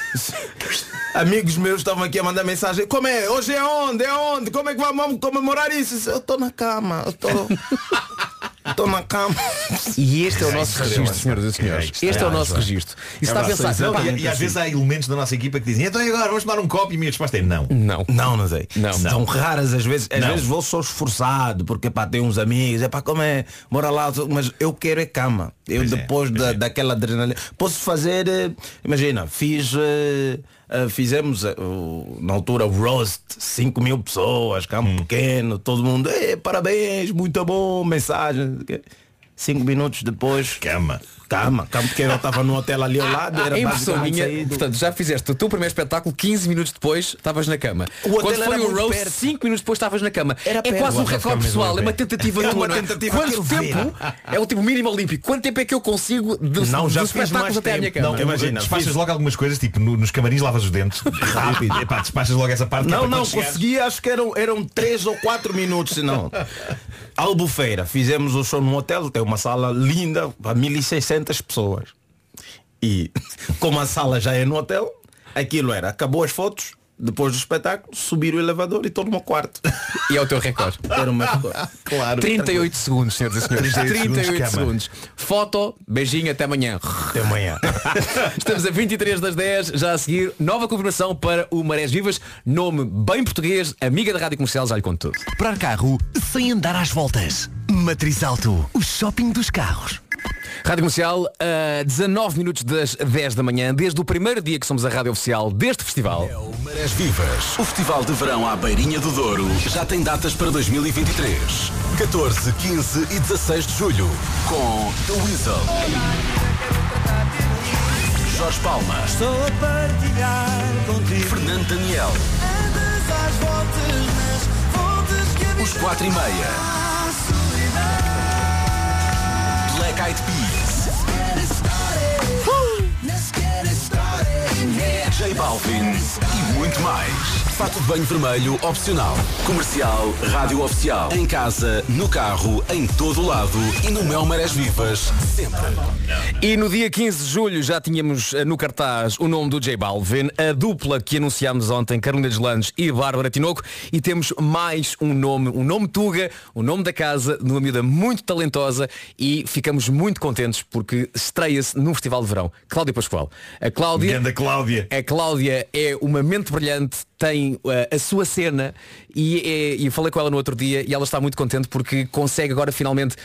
Amigos meus estavam aqui a mandar mensagem. Como é? Hoje é onde? É onde? Como é que vamos comemorar isso? Eu estou na cama. Eu estou. Estou na cama. E este é o nosso registro, senhoras e senhores. É, Este é o nosso registro. E se É está a pensar, Não, e, e às vezes há elementos da nossa equipa que dizem, então agora vamos tomar um copo e a minha resposta é não. Não. Não, não sei. Não. São raras às vezes. Às Não. vezes vou só esforçado, porque pá, tem uns amigos, é pá, como é, bora lá, mas eu quero é cama. Eu Pois é, depois da, daquela adrenalina. Posso fazer, eh, imagina, fiz. eh, fizemos o- na altura o roast, 5 mil pessoas, campo Hum. pequeno, todo mundo, "Eh, parabéns, muito bom, mensagem. Cinco minutos depois. Cama. Tá, cama, cama, porque ela estava no hotel ali ao ah, lado. Era ah, impressão minha, portanto, já fizeste o teu primeiro espetáculo, 15 minutos depois estavas na cama. O Quando foi o Rose, 5 minutos depois estavas na cama. Era é quase um recorde pessoal, é uma tentativa é uma tentativa Quanto tempo, é o tipo mínimo olímpico, quanto tempo é que eu consigo de, não, já dos espetáculos até à minha cama? Não, imagina, despachas logo algumas coisas, tipo no, nos camarins lavas os dentes, rápido, epá, despachas logo essa parte. É não, não, conseguia consegui, acho que eram, eram 3 ou 4 minutos, senão. Albufeira, fizemos o show num hotel, tem uma sala linda, 1600 600 pessoas. E como a sala já é no hotel, aquilo era, acabou as fotos, depois do espetáculo, subir o elevador e todo o meu quarto. E é o teu recorde. Era o meu recorde. Claro. 38 segundos, senhoras e senhores. 38, 38 segundos. Foto, beijinho, até amanhã. Até amanhã. Estamos a 23 das 10, já a seguir, nova confirmação para o Marés Vivas, nome bem português, amiga da Rádio Comercial, já lhe conto tudo. Comprar carro sem andar às voltas. Matriz Alto, o shopping dos carros. Rádio Comercial, a 19 minutos das 10 da manhã, desde o primeiro dia que somos a rádio oficial deste festival. Marés Vivas, o Festival de Verão à Beirinha do Douro, já tem datas para 2023. 14, 15 e 16 de julho, com The Weasel. Jorge Palma. Estou a partilhar contigo. Fernando Daniel. Andas às voltas voltas que Os 4 e meia. Black Eyed Peas. J Balvin e muito mais. Fato de banho vermelho opcional. Comercial, rádio oficial. Em casa, no carro, em todo o lado e no Mel Marés Vivas, sempre. E no dia 15 de julho já tínhamos eh, no cartaz o nome do J Balvin, a dupla que anunciámos ontem, Carolina Deslandes e Bárbara Tinoco, e temos mais um nome, um nome Tuga, o nome da casa, de uma miúda muito talentosa e ficamos muito contentes porque estreia-se num festival de verão. Cláudia Pascoal. A Cláudia. Ganda Cláudia. A Cláudia é uma mente brilhante, tem eh, a sua cena e, eh, e falei com ela no outro dia e ela está muito contente porque consegue agora finalmente.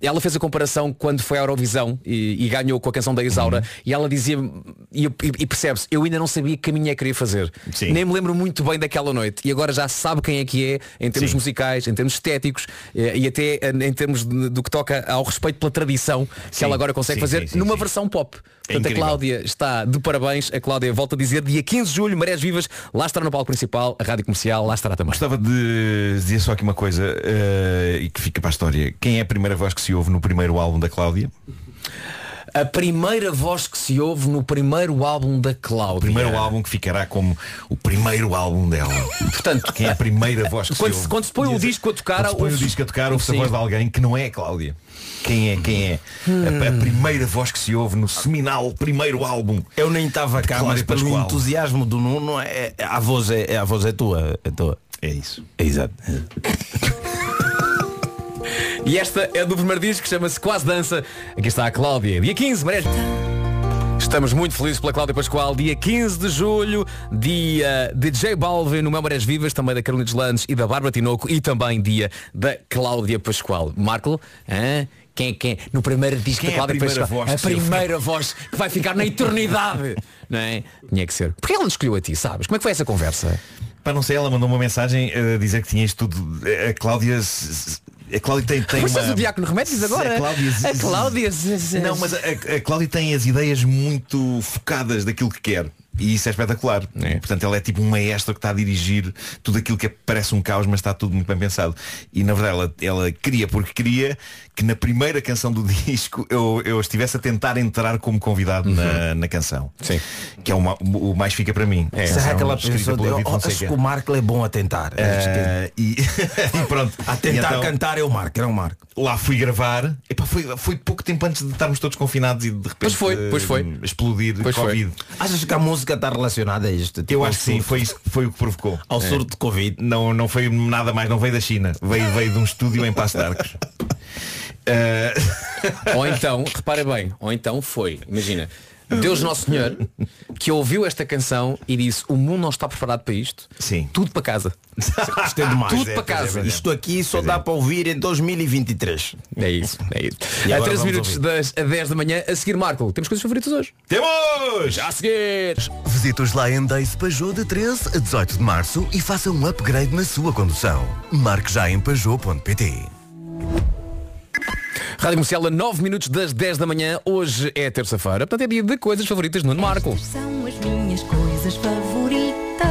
Ela fez a comparação quando foi à Eurovisão e, e ganhou com a canção da Isaura e ela dizia e, e- e percebe-se, eu ainda não sabia que caminho é que queria fazer. Sim. Nem me lembro muito bem daquela noite e agora já sabe quem é que é em termos Sim. musicais, em termos estéticos eh, e até eh, em termos de- do que toca ao respeito pela tradição que Sim. ela agora consegue Sim, fazer sim, numa versão pop. Portanto, a incrível. Cláudia está de parabéns. A Cláudia volta a dizer dia 15 de julho, Marés Vivas, lá estará no palco principal, a rádio comercial, lá estará também. Gostava de dizer só aqui uma coisa eh, e que fica para a história. Quem é a primeira voz que se ouve no primeiro álbum da Cláudia? A primeira voz que se ouve no primeiro álbum da Cláudia. O primeiro álbum que ficará como o primeiro álbum dela. Portanto, quem é a primeira voz que Quando se se- ouve? quando se põe o disco a tocar, quando se põe o ouve-se- disco a tocar, ouve-se a voz de alguém que não é a Cláudia. Quem é? Quem é? A, a primeira voz que se ouve no seminal primeiro álbum. Eu nem estava cá, Cláudia mas pelo Pascoal. entusiasmo do Nuno, é, é- a, voz é, é- a voz é tua. É, tua. é isso. É exato. E esta é do primeiro disco que chama-se Quase Dança. Aqui está a Cláudia. Dia 15, Marés. Estamos muito felizes pela Cláudia Pascoal. Dia 15 de julho, dia de J Balvin no Meu Marés Vivas, também da Carolina Deslandes e da Bárbara Tinoco e também dia da Cláudia Pascoal. Marco, hã? Quem, quem, no primeiro disco Quem da é a Cláudia primeira voz a primeira voz que vai ficar na eternidade. não é? Tinha que ser. Porquê ela escolheu a ti, sabes? Como é que foi essa conversa? Para não sei, ela mandou uma mensagem a dizer que tinha isto tudo. A Cláudia. A Cláudia tem, tem Mas uma... o Diácono Remédios agora? A Cláudia... A Cláudia... Não, mas a, a Cláudia tem as ideias muito focadas daquilo que quer. E isso é espetacular. Portanto, ela é tipo um maestro que está a dirigir tudo aquilo que parece um caos, mas está tudo muito bem pensado. E na verdade ela, ela queria, porque queria que na primeira canção do disco eu, eu estivesse a tentar entrar como convidado na, na canção. Sim. Que é o, ma- o mais fica para mim. É, Será que ela pensou, oh, acho que o Marco é bom a tentar. Eh, e, e pronto. A tentar E então, cantar é o Marco, era o Marco. Lá fui gravar. Epá, foi, foi pouco tempo antes de estarmos todos confinados e de repente Pois foi, pois foi. explodir Pois foi. Covid. Achas que a música está relacionada a isto? Tipo, Eu acho que sim, foi isso que foi o que provocou. Ao É. surto de Covid. Não, não foi nada mais, não veio da China. Veio, veio de um estúdio em Passo de Arcos. Eh, Ou então, repara bem, ou então foi, imagina, Deus Nosso Senhor, que ouviu esta canção e disse, o mundo não está preparado para isto. Sim. Tudo para casa. Isto é demais. Tudo é, para é, casa. é. Isto aqui só dá para ouvir em 2023. É isso, é isso. E a agora 13 vamos minutos ouvir. das a 10 da manhã, a seguir Marco, temos coisas favoritas hoje. Temos! Já a seguir! Visite os Lion Days Peugeot de 13 a 18 de março e faça um upgrade na sua condução. Marque já em Peugeot.pt. Rádio Comercial a 9 minutos das 10 da manhã, hoje é terça-feira, portanto é dia de coisas favoritas no Marco. São as minhas coisas favoritas.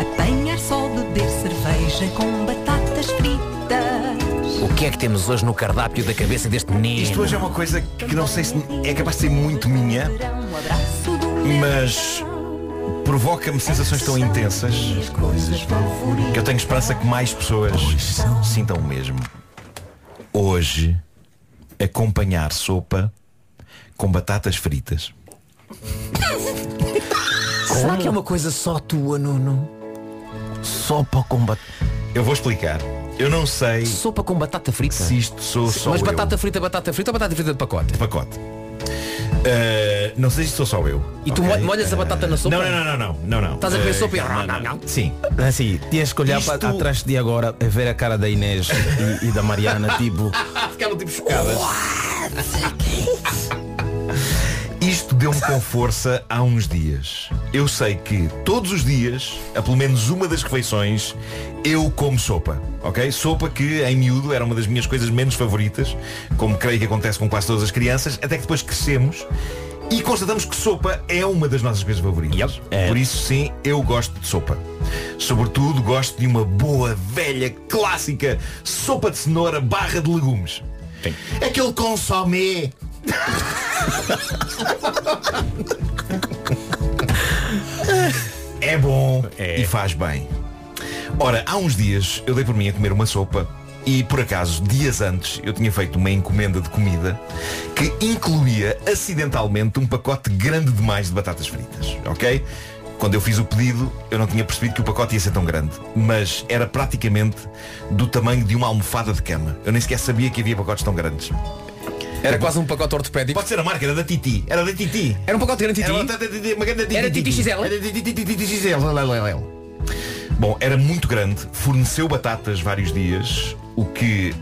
Apanhar só, beber cerveja com batatas fritas. O que é que temos hoje no cardápio da cabeça deste menino? Isto hoje é uma coisa que não sei se é capaz de ser muito minha, Um abraço do mas provoca-me sensações tão intensas que eu tenho esperança que mais pessoas sintam o mesmo. Hoje, acompanhar sopa com batatas fritas. Será que é uma coisa só tua, Nuno? Sopa com batata. Eu vou explicar. Eu não sei Sopa com batata frita? se isto sou só Mas eu. batata frita, batata frita ou batata frita de pacote? pacote. Uh, não sei se sou só eu. E tu Ok? mo- molhas a batata na sopa? Não, não, não, não, não, não. Estás a comer Uh, sopa e- não, não, não. Sim. Assim, tinhas que olhar Isto- para atrás de agora a ver a cara da Inês e, e da Mariana, tipo. Ficaram tipo chocadas. Isto deu-me com força há uns dias. Eu sei que todos os dias, a pelo menos uma das refeições, eu como sopa. Ok? Sopa que em miúdo era uma das minhas coisas menos favoritas, como creio que acontece com quase todas as crianças, até que depois crescemos e constatamos que sopa é uma das nossas coisas favoritas. É. Por isso sim, eu gosto de sopa. Sobretudo gosto de uma boa, velha, clássica sopa de cenoura barra de legumes. Aquele consomé É bom e faz bem. Ora, há uns dias eu dei por mim a comer uma sopa e por acaso, dias antes, eu tinha feito uma encomenda de comida que incluía acidentalmente um pacote grande demais de batatas fritas, ok? Quando eu fiz o pedido, eu não tinha percebido que o pacote ia ser tão grande, mas era praticamente do tamanho de uma almofada de cama. Eu nem sequer sabia que havia pacotes tão grandes. Era quase um pacote ortopédico. Pode ser a marca, era da Titi. Era da Titi. Era um pacote grande Titi. Era uma grande Titi. Era Titi XL? Era Titi XL. Bom, era muito grande, forneceu batatas vários dias, o que,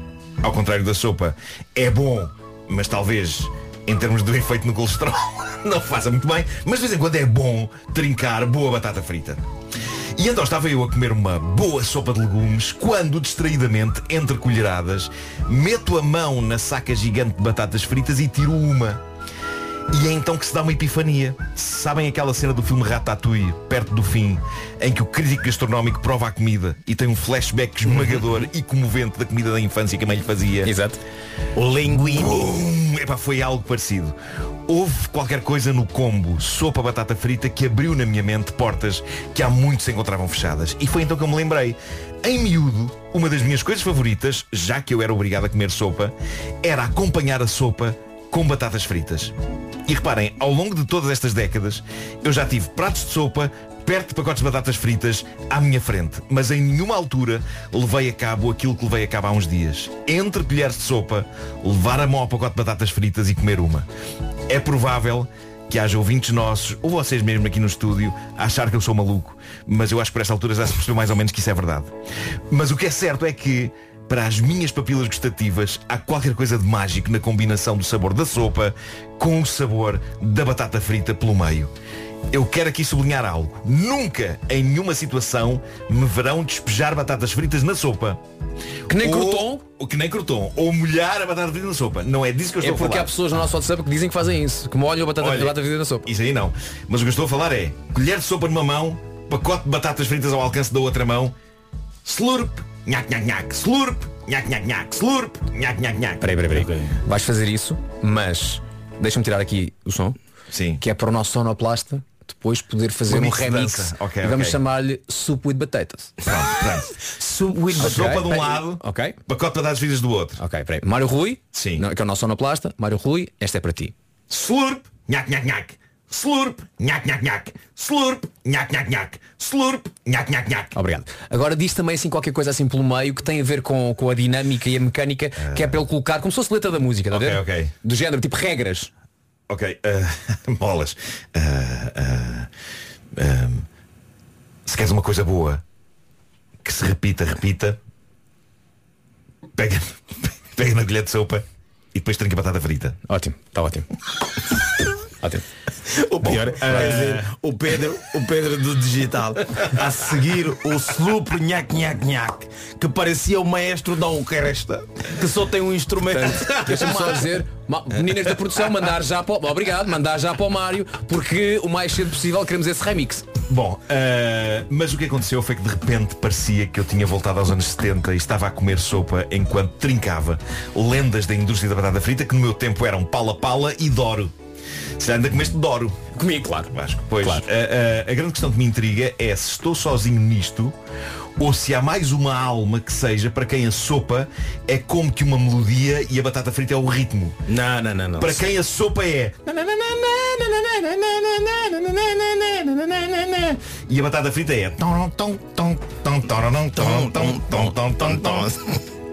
ao contrário da sopa, é bom, mas talvez em termos do efeito no colesterol não faça muito bem, mas de vez em quando é bom trincar boa batata frita. E então estava eu a comer uma boa sopa de legumes quando, distraidamente, entre colheradas, meto a mão na saca gigante de batatas fritas e tiro uma. E é então que se dá uma epifania. Sabem aquela cena do filme Ratatouille, perto do fim, em que o crítico gastronómico prova a comida e tem um flashback esmagador e comovente da comida da infância que a mãe lhe fazia. Exato. O linguine. Epá, foi algo parecido. Houve qualquer coisa no combo sopa batata frita que abriu na minha mente portas que há muito se encontravam fechadas. E foi então que eu me lembrei. Em miúdo, uma das minhas coisas favoritas, já que eu era obrigado a comer sopa, era acompanhar a sopa com batatas fritas. E reparem, ao longo de todas estas décadas, eu já tive pratos de sopa perto de pacotes de batatas fritas à minha frente. Mas em nenhuma altura levei a cabo aquilo que levei a cabo há uns dias. Entre colheres de sopa, levar a mão ao pacote de batatas fritas e comer uma. É provável que haja ouvintes nossos, ou vocês mesmo aqui no estúdio, a achar que eu sou maluco. Mas eu acho que por esta altura já se percebeu mais ou menos que isso é verdade. Mas o que é certo é que para as minhas papilas gustativas, há qualquer coisa de mágico na combinação do sabor da sopa com o sabor da batata frita pelo meio. Eu quero aqui sublinhar algo. Nunca, em nenhuma situação, me verão despejar batatas fritas na sopa. Que nem Ou- crouton? ou Que nem crouton. Ou molhar a batata frita na sopa. Não é disso que eu É estou a porque falar. há pessoas no nosso WhatsApp que dizem que fazem isso. Que molham a batata, Olha, a batata frita na sopa. Isso aí não. Mas o que eu estou a falar é colher de sopa numa mão, pacote de batatas fritas ao alcance da outra mão, slurp, nhac, nhac, nhac, slurp, nhac, nhac, nhac, slurp, nhac, nhac, nhac. Peraí, peraí, peraí. Vais fazer isso, mas deixa-me tirar aqui o som. Sim. Que é para o nosso sonoplasta depois poder fazer Um um remix. dança. Ok, e vamos ok. chamar-lhe Soup with Potatoes. Pronto, pronto. Soup with A sopa de um lado, Ok. pacote de batatas fritas do outro. Ok, peraí. Mário Rui, Sim. não, que é o nosso sonoplasta. Mário Rui, esta é para ti. Slurp, nhac, nhac, nhac. Slurp, nhac, nhac, nhac. Slurp, nhac, nhac, nhac. Slurp, nhac, nhac, nhac. Obrigado. Agora diz também assim qualquer coisa assim pelo meio que tem a ver com, com a dinâmica e a mecânica que é para ele colocar, como se fosse letra da música, está a ver? Ah. Do género, tipo regras. Ok, uh, bolas. Uh, uh, um, se queres uma coisa boa que se repita, repita, pega, pega na colher de sopa e depois trinca batata frita. Ótimo, está ótimo. Ótimo. O pior é ver o Pedro, o Pedro do digital a seguir o sloop nhac nhac nhac que parecia o maestro da orquestra que só tem um instrumento. Deixa-me só dizer, meninas da produção, mandar já para o, obrigado, mandar já para o Mário, porque o mais cedo possível queremos esse remix. Bom, uh, mas o que aconteceu foi que de repente parecia que eu tinha voltado aos anos 70 e estava a comer sopa enquanto trincava lendas da indústria da batata frita que no meu tempo eram Pala Pala e Doro. Se ainda comeste Doro. Comi, claro. Vasco. Pois, Claro. a, a- a grande questão que me intriga é se estou sozinho nisto ou se há mais uma alma que seja para quem a sopa é como que uma melodia e a batata frita é o ritmo. Não, não, não, não. Para quem a sopa é e a batata frita é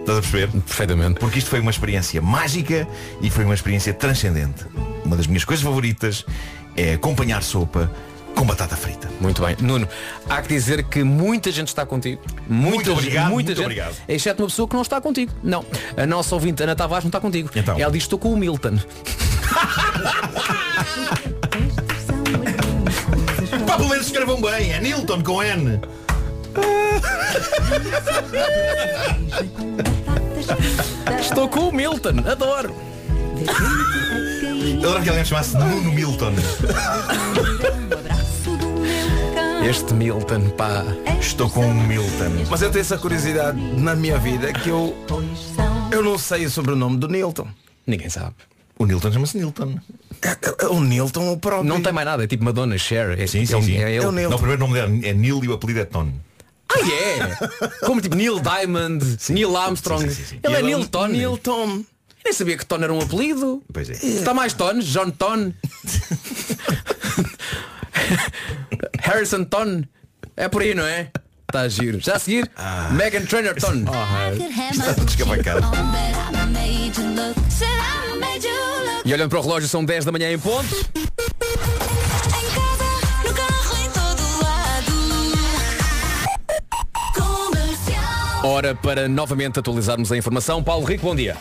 Estás a perceber? Perfeitamente. Porque isto foi uma experiência mágica e foi uma experiência transcendente. Uma das minhas coisas favoritas é acompanhar sopa com batata frita. Muito bem. Nuno, há que dizer que muita gente está contigo. Muita Muito obrigado, muita muito gente, obrigado. Exceto uma pessoa que não está contigo. Não. A nossa ouvinte Ana Tavares não está contigo. Então. Ela diz estou com o Milton. Pá, pelo menos escrevam bem, é Nilton com N. Estou com o Milton. Adoro. Eu adoro que alguém me chamasse Nuno Milton. Este Milton, pá. Estou com o Milton. Mas eu tenho essa curiosidade na minha vida que eu eu não sei o sobrenome do Nilton. Ninguém sabe. O Nilton chama-se Nilton. É- é O Nilton o próprio. Não tem mais nada. É tipo Madonna, Cher. É, Sim, sim, é, sim. É ele. É o Nilton. Não, o primeiro nome dele é Neil e o apelido é Ton. Ah, é? Como tipo Neil Diamond, Neil Armstrong. Sim, sim, sim, sim. Ele é Ele é Neil Ton. Nilton. Eu nem sabia que Ton era um apelido. Pois é. Está mais Ton, John Ton. Harrison Ton. É por aí, não é? Está a giro. Já a seguir, Megan Trainerton. Está tudo escapacado. E olhando para o relógio, são 10 da manhã em ponto. Hora para novamente atualizarmos a informação. Paulo Rico, bom dia.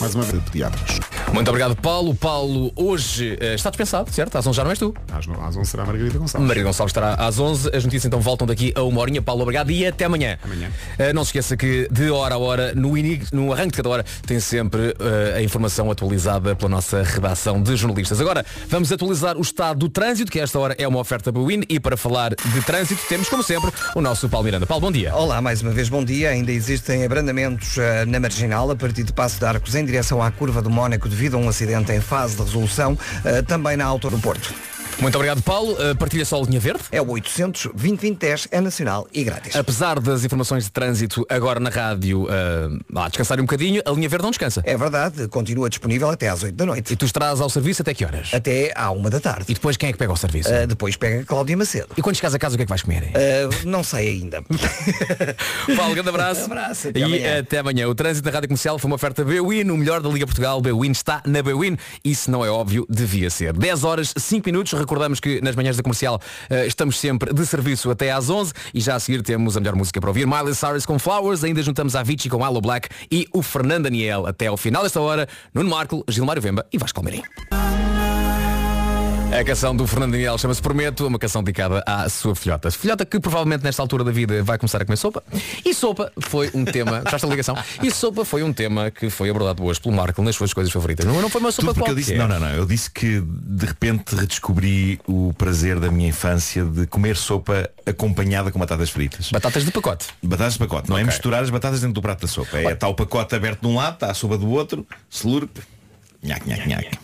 Mais uma vez, pediatras. Muito obrigado, Paulo. Paulo, hoje eh, está dispensado, certo? Às 11 já não és tu. Às, às 11 será a Margarida Gonçalves. Maria Gonçalves estará às 11. As notícias então voltam daqui a uma horinha. Paulo, obrigado e até amanhã. Amanhã. Eh, não se esqueça que de hora a hora, no, no arranque de cada hora, tem sempre eh, a informação atualizada pela nossa redação de jornalistas. Agora, vamos atualizar o estado do trânsito, que esta hora é uma oferta Buin. E para falar de trânsito, temos, como sempre, o nosso Paulo Miranda. Paulo, bom dia. Olá, mais uma vez bom dia. Ainda existem abrandamentos na Marginal a partir de Passo de Arcos em direção à curva do Mónaco devido a um acidente em fase de resolução, eh, também na altura do Porto. Muito obrigado, Paulo. Eh, partilha só a linha verde. É o 800 2010 é nacional e grátis. Apesar das informações de trânsito agora na rádio uh, a descansar um bocadinho, a linha verde não descansa. É verdade, continua disponível até às 8 da noite. E tu estarás ao serviço até que horas? Até à 1 da tarde. E depois quem é que pega ao serviço? Eh, depois pega Cláudia Macedo. E quando chegares a casa o que é que vais comer? Eh, não sei ainda. Paulo, grande abraço. abraço, até e amanhã. até amanhã. O trânsito da Rádio Comercial foi uma oferta Bwin, o melhor da Liga Portugal. Bwin está na Bwin. Se não é óbvio, devia ser. 10 horas, 5 minutos. Recordamos que nas manhãs da comercial eh, estamos sempre de serviço até às 11 e já a seguir temos a melhor música para ouvir. Miley Cyrus com Flowers, ainda juntamos a Avicii com Aloe Black e o Fernando Daniel. Até ao final desta hora, Nuno Marco, Gilmário Vemba e Vasco Almeirim. A canção do Fernando Daniel chama-se Prometo, uma canção dedicada à sua filhota. Filhota que provavelmente nesta altura da vida vai começar a comer sopa. E sopa foi um tema, já está a ligação, e sopa foi um tema que foi abordado hoje pelo Marco nas suas coisas favoritas. Não, não foi uma sopa qualquer. disse, não, não, não. Eu disse que de repente redescobri o prazer da minha infância de comer sopa acompanhada com batatas fritas. Batatas de pacote. Batatas de pacote. Não é Ok. misturar as batatas dentro do prato da sopa. É está o pacote aberto de um lado, está a sopa do outro, slurp, nhac, nhac, nhac.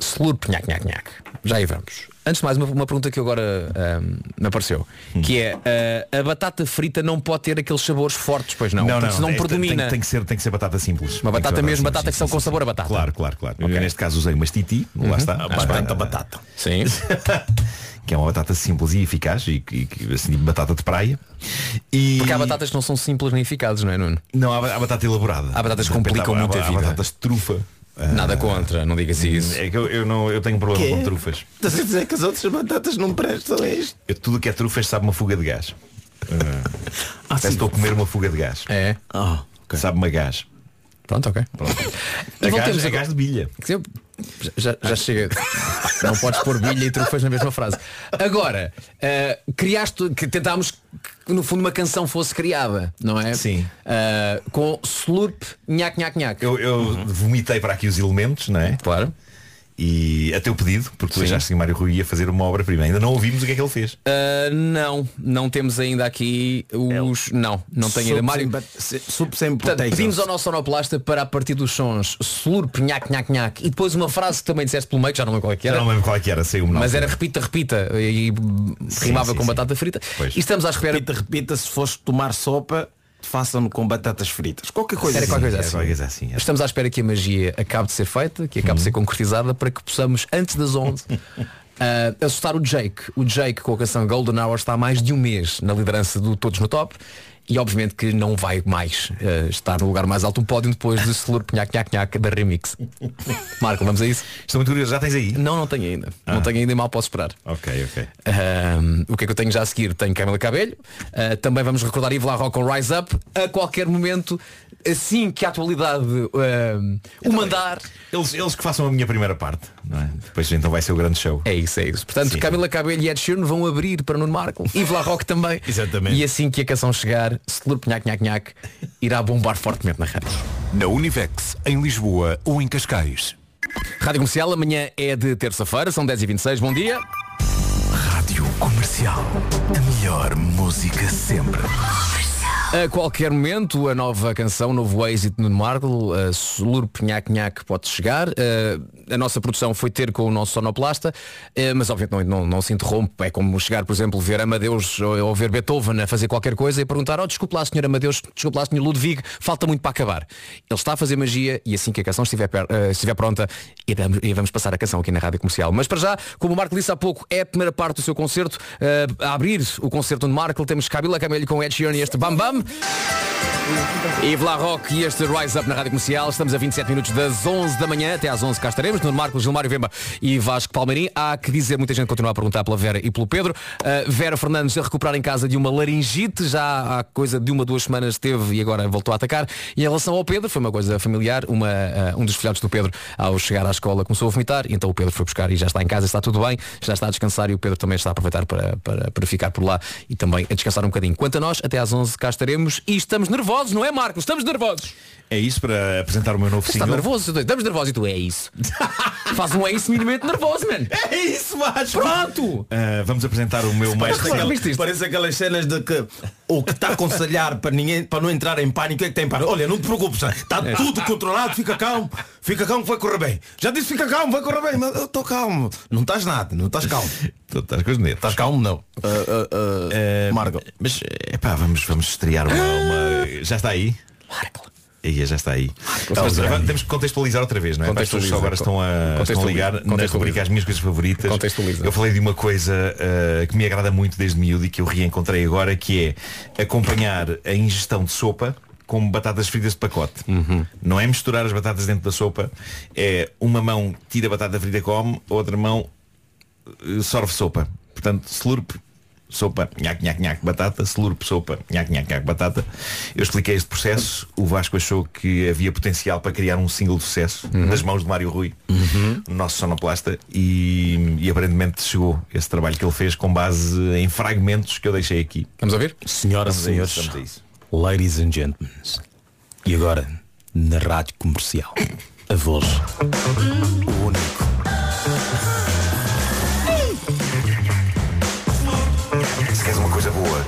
Slurp, nhac, nhac, nhac. Já aí vamos. Antes de mais, uma, uma pergunta que agora ahm, me apareceu. Hum. Que é, ah, a batata frita não pode ter aqueles sabores fortes, pois não? Porque senão é- tem- predomina. Tem, tem que ser, tem que ser batata simples. Uma que batata mesmo, batata que sim, são sim, com sabor a batata. Claro, claro, claro. Eu, neste caso usei umas titi, Uhum. lá está. Ah, Mas bem. batata, batata. Sim. que é uma batata simples e eficaz e, e, assim, batata de praia. E... Porque há batatas que não são simples nem eficazes, não é, Nuno? Não, há, há batata elaborada. Há batatas que complicam muito a vida. Há batatas de trufa. Nada Ah, contra, não digas isso. É que eu, eu não, eu tenho um problema Quê? com trufas. Estás a dizer que as outras batatas não prestam é isto? Eu, tudo que é trufas sabe uma fuga de gás. Ah, parece que estou a comer uma fuga de gás. É? Sabe-me a gás. Pronto, ok. Pronto. A gás, a agora- gás de bilha. Já, já chega. Não podes pôr bilha e trufas na mesma frase. Agora, eh, criaste, que tentámos que no fundo uma canção fosse criada, não é? Sim. Eh, com slurp, nhac, nhac, nhac. Eu, eu vomitei para aqui os elementos, não é? Claro. E a teu pedido, porque tu Sim. achaste que o Mário Rui ia fazer uma obra-prima. Ainda não ouvimos o que é que ele fez. Eh, não, não temos ainda aqui os. Não, não tenho ainda. Mário. Portanto, pedimos ao nosso sonoplasta para a partir dos sons slurp, nhac, nhac, nhac e depois uma frase que também disseste pelo meio, que já não lembro qual é que Já era. não lembro qual é que era, saiu-me na Mas era repita, repita e, e rimava sim, com sim. batata frita. Pois. E estamos à espera. Repita, repita, se fores tomar sopa, façam-no com batatas fritas. Qualquer coisa Era assim. qualquer coisa Era assim. qualquer coisa assim, era. Estamos à espera que a magia acabe de ser feita, que acabe de ser concretizada para que possamos, antes das 11, ah, assustar o Jake. O Jake com a canção Golden Hour está há mais de um mês na liderança do Todos no Top e obviamente que não vai mais ah, estar no lugar mais alto do pódio depois de Slurp Nhac Nhac Nhac da Remix. Marco, vamos a isso? Estou muito curioso, já tens aí? Não, não tenho ainda. Não tenho ainda e mal posso esperar. Ok, ok. Ahm, o que é que eu tenho já a seguir? Tenho Camila Cabelho. Ah, também vamos recordar Yves Larroque com Rise Up. A qualquer momento, assim que a atualidade ahm, o mandar. Eles, eles que façam a minha primeira parte, não é? Depois então vai ser o grande show. É isso, é isso. Portanto, Sim. Camila Cabelho e Ed Sheeran vão abrir para Nuno Marco. Yves Larroque também. Exatamente. E assim que a canção chegar, Slurp Nhac Nhac Nhac irá bombar fortemente na rádio. Na Univex, em Lisboa ou em Cascais. Rádio Comercial, amanhã é de terça-feira, são 10h26. Bom dia. Rádio Comercial. A melhor música sempre. A qualquer momento, a nova canção, o novo êxito no Marco, a Slurp Nhac Nhac pode chegar. A nossa produção foi ter com o nosso sonoplasta, uh, mas obviamente não, não, não se interrompe. É como chegar, por exemplo, ver Amadeus ou, ver Beethoven a fazer qualquer coisa e perguntar, oh, desculpe lá, senhor Amadeus, desculpe lá, senhor Ludwig, falta muito para acabar. Ele está a fazer magia e assim que a canção estiver, uh, estiver pronta, e vamos, e vamos passar a canção aqui na Rádio Comercial. Mas para já, como o Marco disse há pouco, é a primeira parte do seu concerto. Uh, a abrir o concerto no Marco, temos Cabila Camelho com Ed Sheeran e este Bam Bam. Yves La Rock e este Rise Up na Rádio Comercial. Estamos a 27 minutos das 11 da manhã, até às 11 cá estaremos, no Marcos, Gilmário Vemba e Vasco Palmeirim. Há que dizer, muita gente continua a perguntar pela Vera e pelo Pedro. Uh, Vera Fernandes a recuperar em casa de uma laringite, já há coisa de uma, duas semanas teve e agora voltou a atacar. E em relação ao Pedro, foi uma coisa familiar, uma, uh, um dos filhotes do Pedro, ao chegar à escola, começou a vomitar, e então o Pedro foi buscar e já está em casa, está tudo bem, já está a descansar e o Pedro também está a aproveitar para, para, para ficar por lá e também a descansar um bocadinho. Quanto a nós, até às 11 cá estaremos e estamos nervosos, não é Marcos? Estamos nervosos. É isso para apresentar o meu novo Você está single. nervoso? Estamos nervosos e tu é isso. Faz um é isso minimamente nervoso, mano. É isso, Vasco. Pronto. Ah, vamos apresentar o meu mais Parece, aquela- parece aquelas cenas de que o que está a aconselhar para ninguém para não entrar em pânico é que tem pânico. Olha, não te preocupes, está É. tudo controlado, fica calmo, fica calmo que vai correr bem. Já disse fica calmo, vai correr bem, mas eu estou calmo. Não estás nada, não estás calmo. Estás com os nervos. Estás calmo não. Eh, Mas epá, vamos, vamos estrear uma, uma- Já está aí? Marco. já está aí. Então, Contextualiza. temos que contextualizar outra vez, não é? Para as pessoas que só agora estão a, estão a ligar na Contextualiza. rubrica as minhas coisas favoritas. Contextualiza. Eu falei de uma coisa eh, que me agrada muito desde miúdo e que eu reencontrei agora, que é acompanhar a ingestão de sopa com batatas fritas de pacote. Não é misturar as batatas dentro da sopa, é uma mão tira a batata frita come, a outra mão eh, sorve sopa. Portanto, slurp, sopa, nhac, nhac, nhac, batata, slurp, sopa, nhac, nhac, nhac, batata. Eu expliquei este processo, o Vasco achou que havia potencial para criar um single de sucesso nas mãos de Mário Rui, o nosso sonoplasta, e, e aparentemente chegou esse trabalho que ele fez com base em fragmentos que eu deixei aqui. Vamos ouvir? Senhoras e Vamos a isso, senhores, ladies and gentlemen, e agora, na rádio comercial, a voz, o único. Queres uma coisa boa,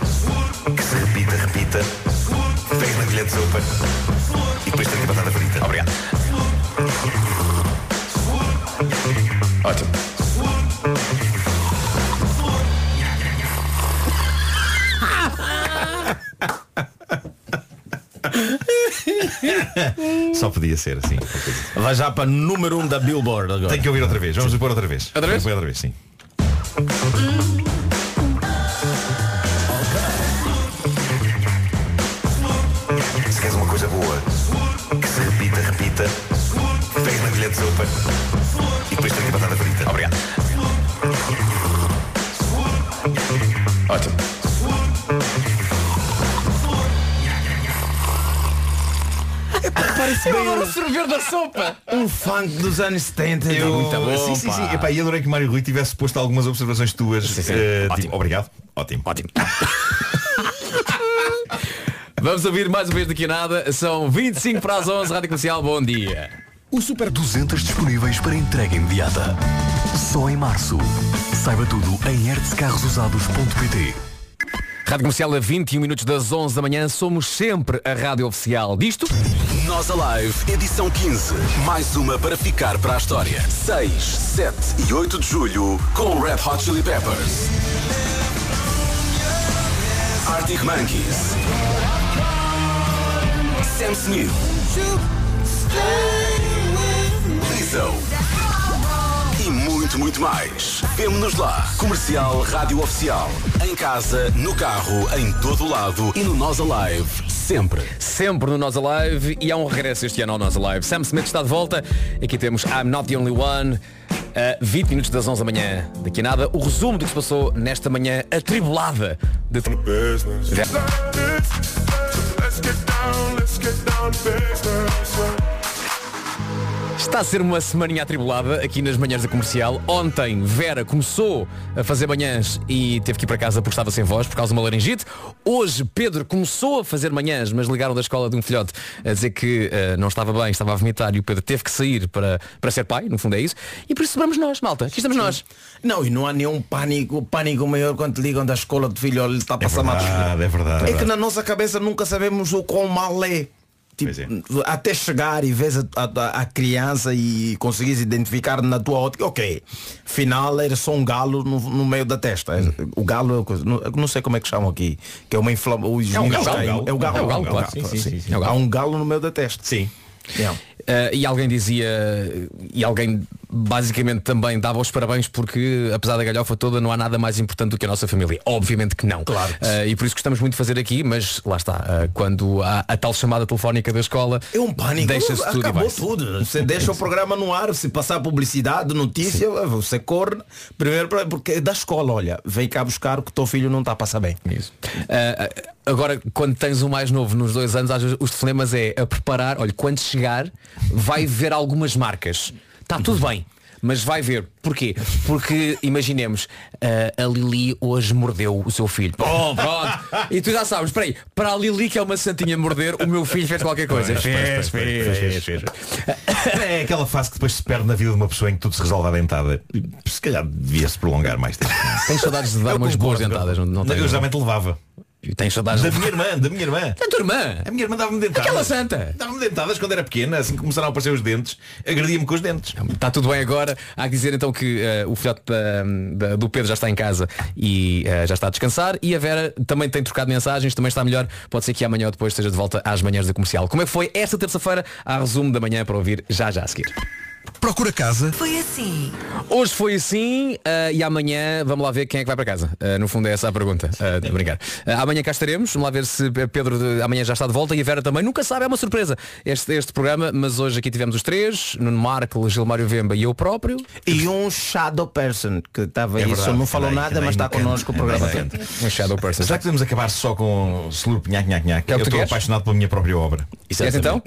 que se repita, repita, pega na colher de sopa e depois tem a batata frita. Obrigado. Ótimo. Só podia ser assim. Vai já para número 1 um da Billboard agora. Tem que ouvir outra vez. Vamos pôr outra vez. Outra vez? Vamos pôr outra vez, sim. De sopa e depois tem a batata frita. Obrigado. Ótimo. Parece Eu adoro sorver da sopa. Um funk dos anos 70. Eu... Muito bom, sim, sim, sim. Epá, e adorei que o Mário Rui tivesse posto algumas observações tuas. sim. eh, Ótimo. tipo, obrigado. Ótimo. Ótimo. Vamos ouvir mais uma vez daqui a nada. São 25 para as 11, Rádio Comercial, bom dia. O Super 200 disponíveis para entrega imediata. Só em março. Saiba tudo em hertzcarrosusados.pt Rádio Comercial a 21 minutos das 11 da manhã. Somos sempre a rádio oficial disto. Nós Alive, edição 15. Mais uma para ficar para a história. 6, 7 e 8 de julho com Red Hot Chili Peppers. Arctic Monkeys. Sam Smith. E muito, muito mais. Vemo-nos lá. Comercial Rádio Oficial. Em casa, no carro, em todo o lado e no Nós Alive. Sempre. Sempre no Nós Alive e há um regresso este ano ao Nós Alive. Sam Smith está de volta. Aqui temos I'm Not The Only One. A 20 minutos das 11 da manhã. Daqui a nada, o resumo do que se passou nesta manhã atribulada de... Está a ser uma semaninha atribulada aqui nas manhãs da comercial. Ontem, Vera começou a fazer manhãs e teve que ir para casa porque estava sem voz, por causa de uma laringite. Hoje, Pedro começou a fazer manhãs, mas ligaram da escola de um filhote a dizer que eh, não estava bem, estava a vomitar e o Pedro teve que sair para, para ser pai, no fundo é isso. E por isso vamos nós, malta. Aqui estamos nós. Não, e não há nenhum pânico, pânico maior quando te ligam da escola de filho, olha, está a passar mal. verdade, é verdade. É que na nossa cabeça nunca sabemos o quão mal é. Tipo, até chegar e vês a, a- a criança e conseguires identificar na tua ótica, ok, final era só um galo no, no meio da testa. O galo, é não, não sei como é que chamam aqui, que é uma inflamação. É um galo, É o galo, é o galo, claro. Sim, sim, sim, sim. É o galo. Há um galo no meio da testa. Sim. Uh, e alguém dizia e alguém basicamente também dava os parabéns porque apesar da galhofa toda não há nada mais importante do que a nossa família. Obviamente que não. Claro. E por isso gostamos muito de fazer aqui mas lá está uh, quando há a tal chamada telefónica da escola é um pânico. deixa-se tudo acabou tudo. Você deixa o programa no ar se passar publicidade notícia você corre. Primeiro porque é da escola olha vem cá buscar o que teu filho não está a passar bem. Isso. Uh, agora quando tens um mais novo nos dois anos às vezes os telefonemas é a preparar olha quando chegar vai ver algumas marcas está tudo bem mas vai ver. Porquê? Porque, imaginemos, uh, a Lili hoje mordeu o seu filho. Oh, pronto. E tu já sabes, espera aí, para a Lili que é uma santinha morder, o meu filho fez qualquer coisa. Fez, fez, fez. É aquela fase que depois se perde na vida de uma pessoa em que tudo se resolve à dentada. Se calhar devia-se prolongar mais tempo. Tens saudades de dar Eu umas boas dentadas, não, não Eu geralmente levava. Tens saudades Da minha irmã, da minha irmã. Da tua irmã? A minha irmã dava-me dentadas. Aquela santa. Dava-me dentadas quando era pequena, assim que começaram a aparecer os dentes, agredia-me com os dentes. Está tudo bem agora. Há que dizer então que eh, o filhote da- da- do Pedro já está em casa e eh, já está a descansar. E a Vera também tem trocado mensagens, também está melhor. Pode ser que amanhã ou depois esteja de volta às manhãs da comercial. Como é que foi esta terça-feira? Há resumo da manhã para ouvir já já a seguir. Procura casa. Foi assim. Hoje foi assim eh, e amanhã vamos lá ver quem é que vai para casa. Eh, no fundo é essa a pergunta. Uh, brincar. Eh, amanhã cá estaremos. Vamos lá ver se Pedro de- amanhã já está de volta e a Vera também. Nunca sabe, é uma surpresa este, este programa. Mas hoje aqui tivemos os três, Nuno Marco, Gilmário Vemba e eu próprio. E um shadow person que estava É aí, verdade, só não falou nada, mas está connosco o é programa bem todo. Um shadow person. Já que podemos acabar só com slurp nhac nhac nhac. É o Eu estou apaixonado pela minha própria obra. Queres então?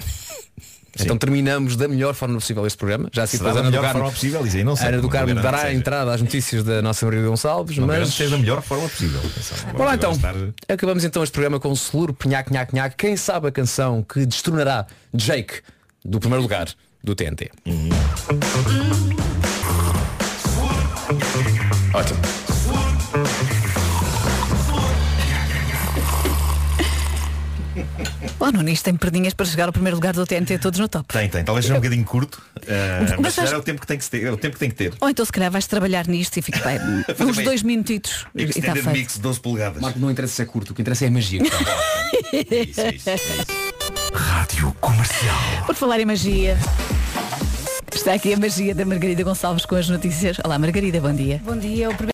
Então terminamos da melhor forma possível este programa. Já se Será da melhor forma possível, isso aí não sei, Ana do Carmo dará a entrada às notícias da nossa Maria Gonçalves, Não mas seja da melhor forma possível. Agora então. estar- Acabamos então este programa com o Slurp Nhac Nhac Nhac. Quem sabe a canção que destronará Jake do primeiro lugar do TNT? Ótimo. Oh, Nuno, isto tem perdinhas para chegar ao primeiro lugar do TNT todos no top. Tem, tem. Talvez seja um bocadinho curto, eh, Mas mas é o tempo que tem que ter. É o tempo que tem que ter. Ou então se calhar vais trabalhar nisto e fica bem. Uns dois minutitos e está Extended feito. mix 12 polegadas. Marco, não interessa se é curto, o que interessa é a magia. Rádio Comercial. Por falar em magia. Está aqui a magia da Margarida Gonçalves com as notícias. Olá Margarida, bom dia. Bom dia. O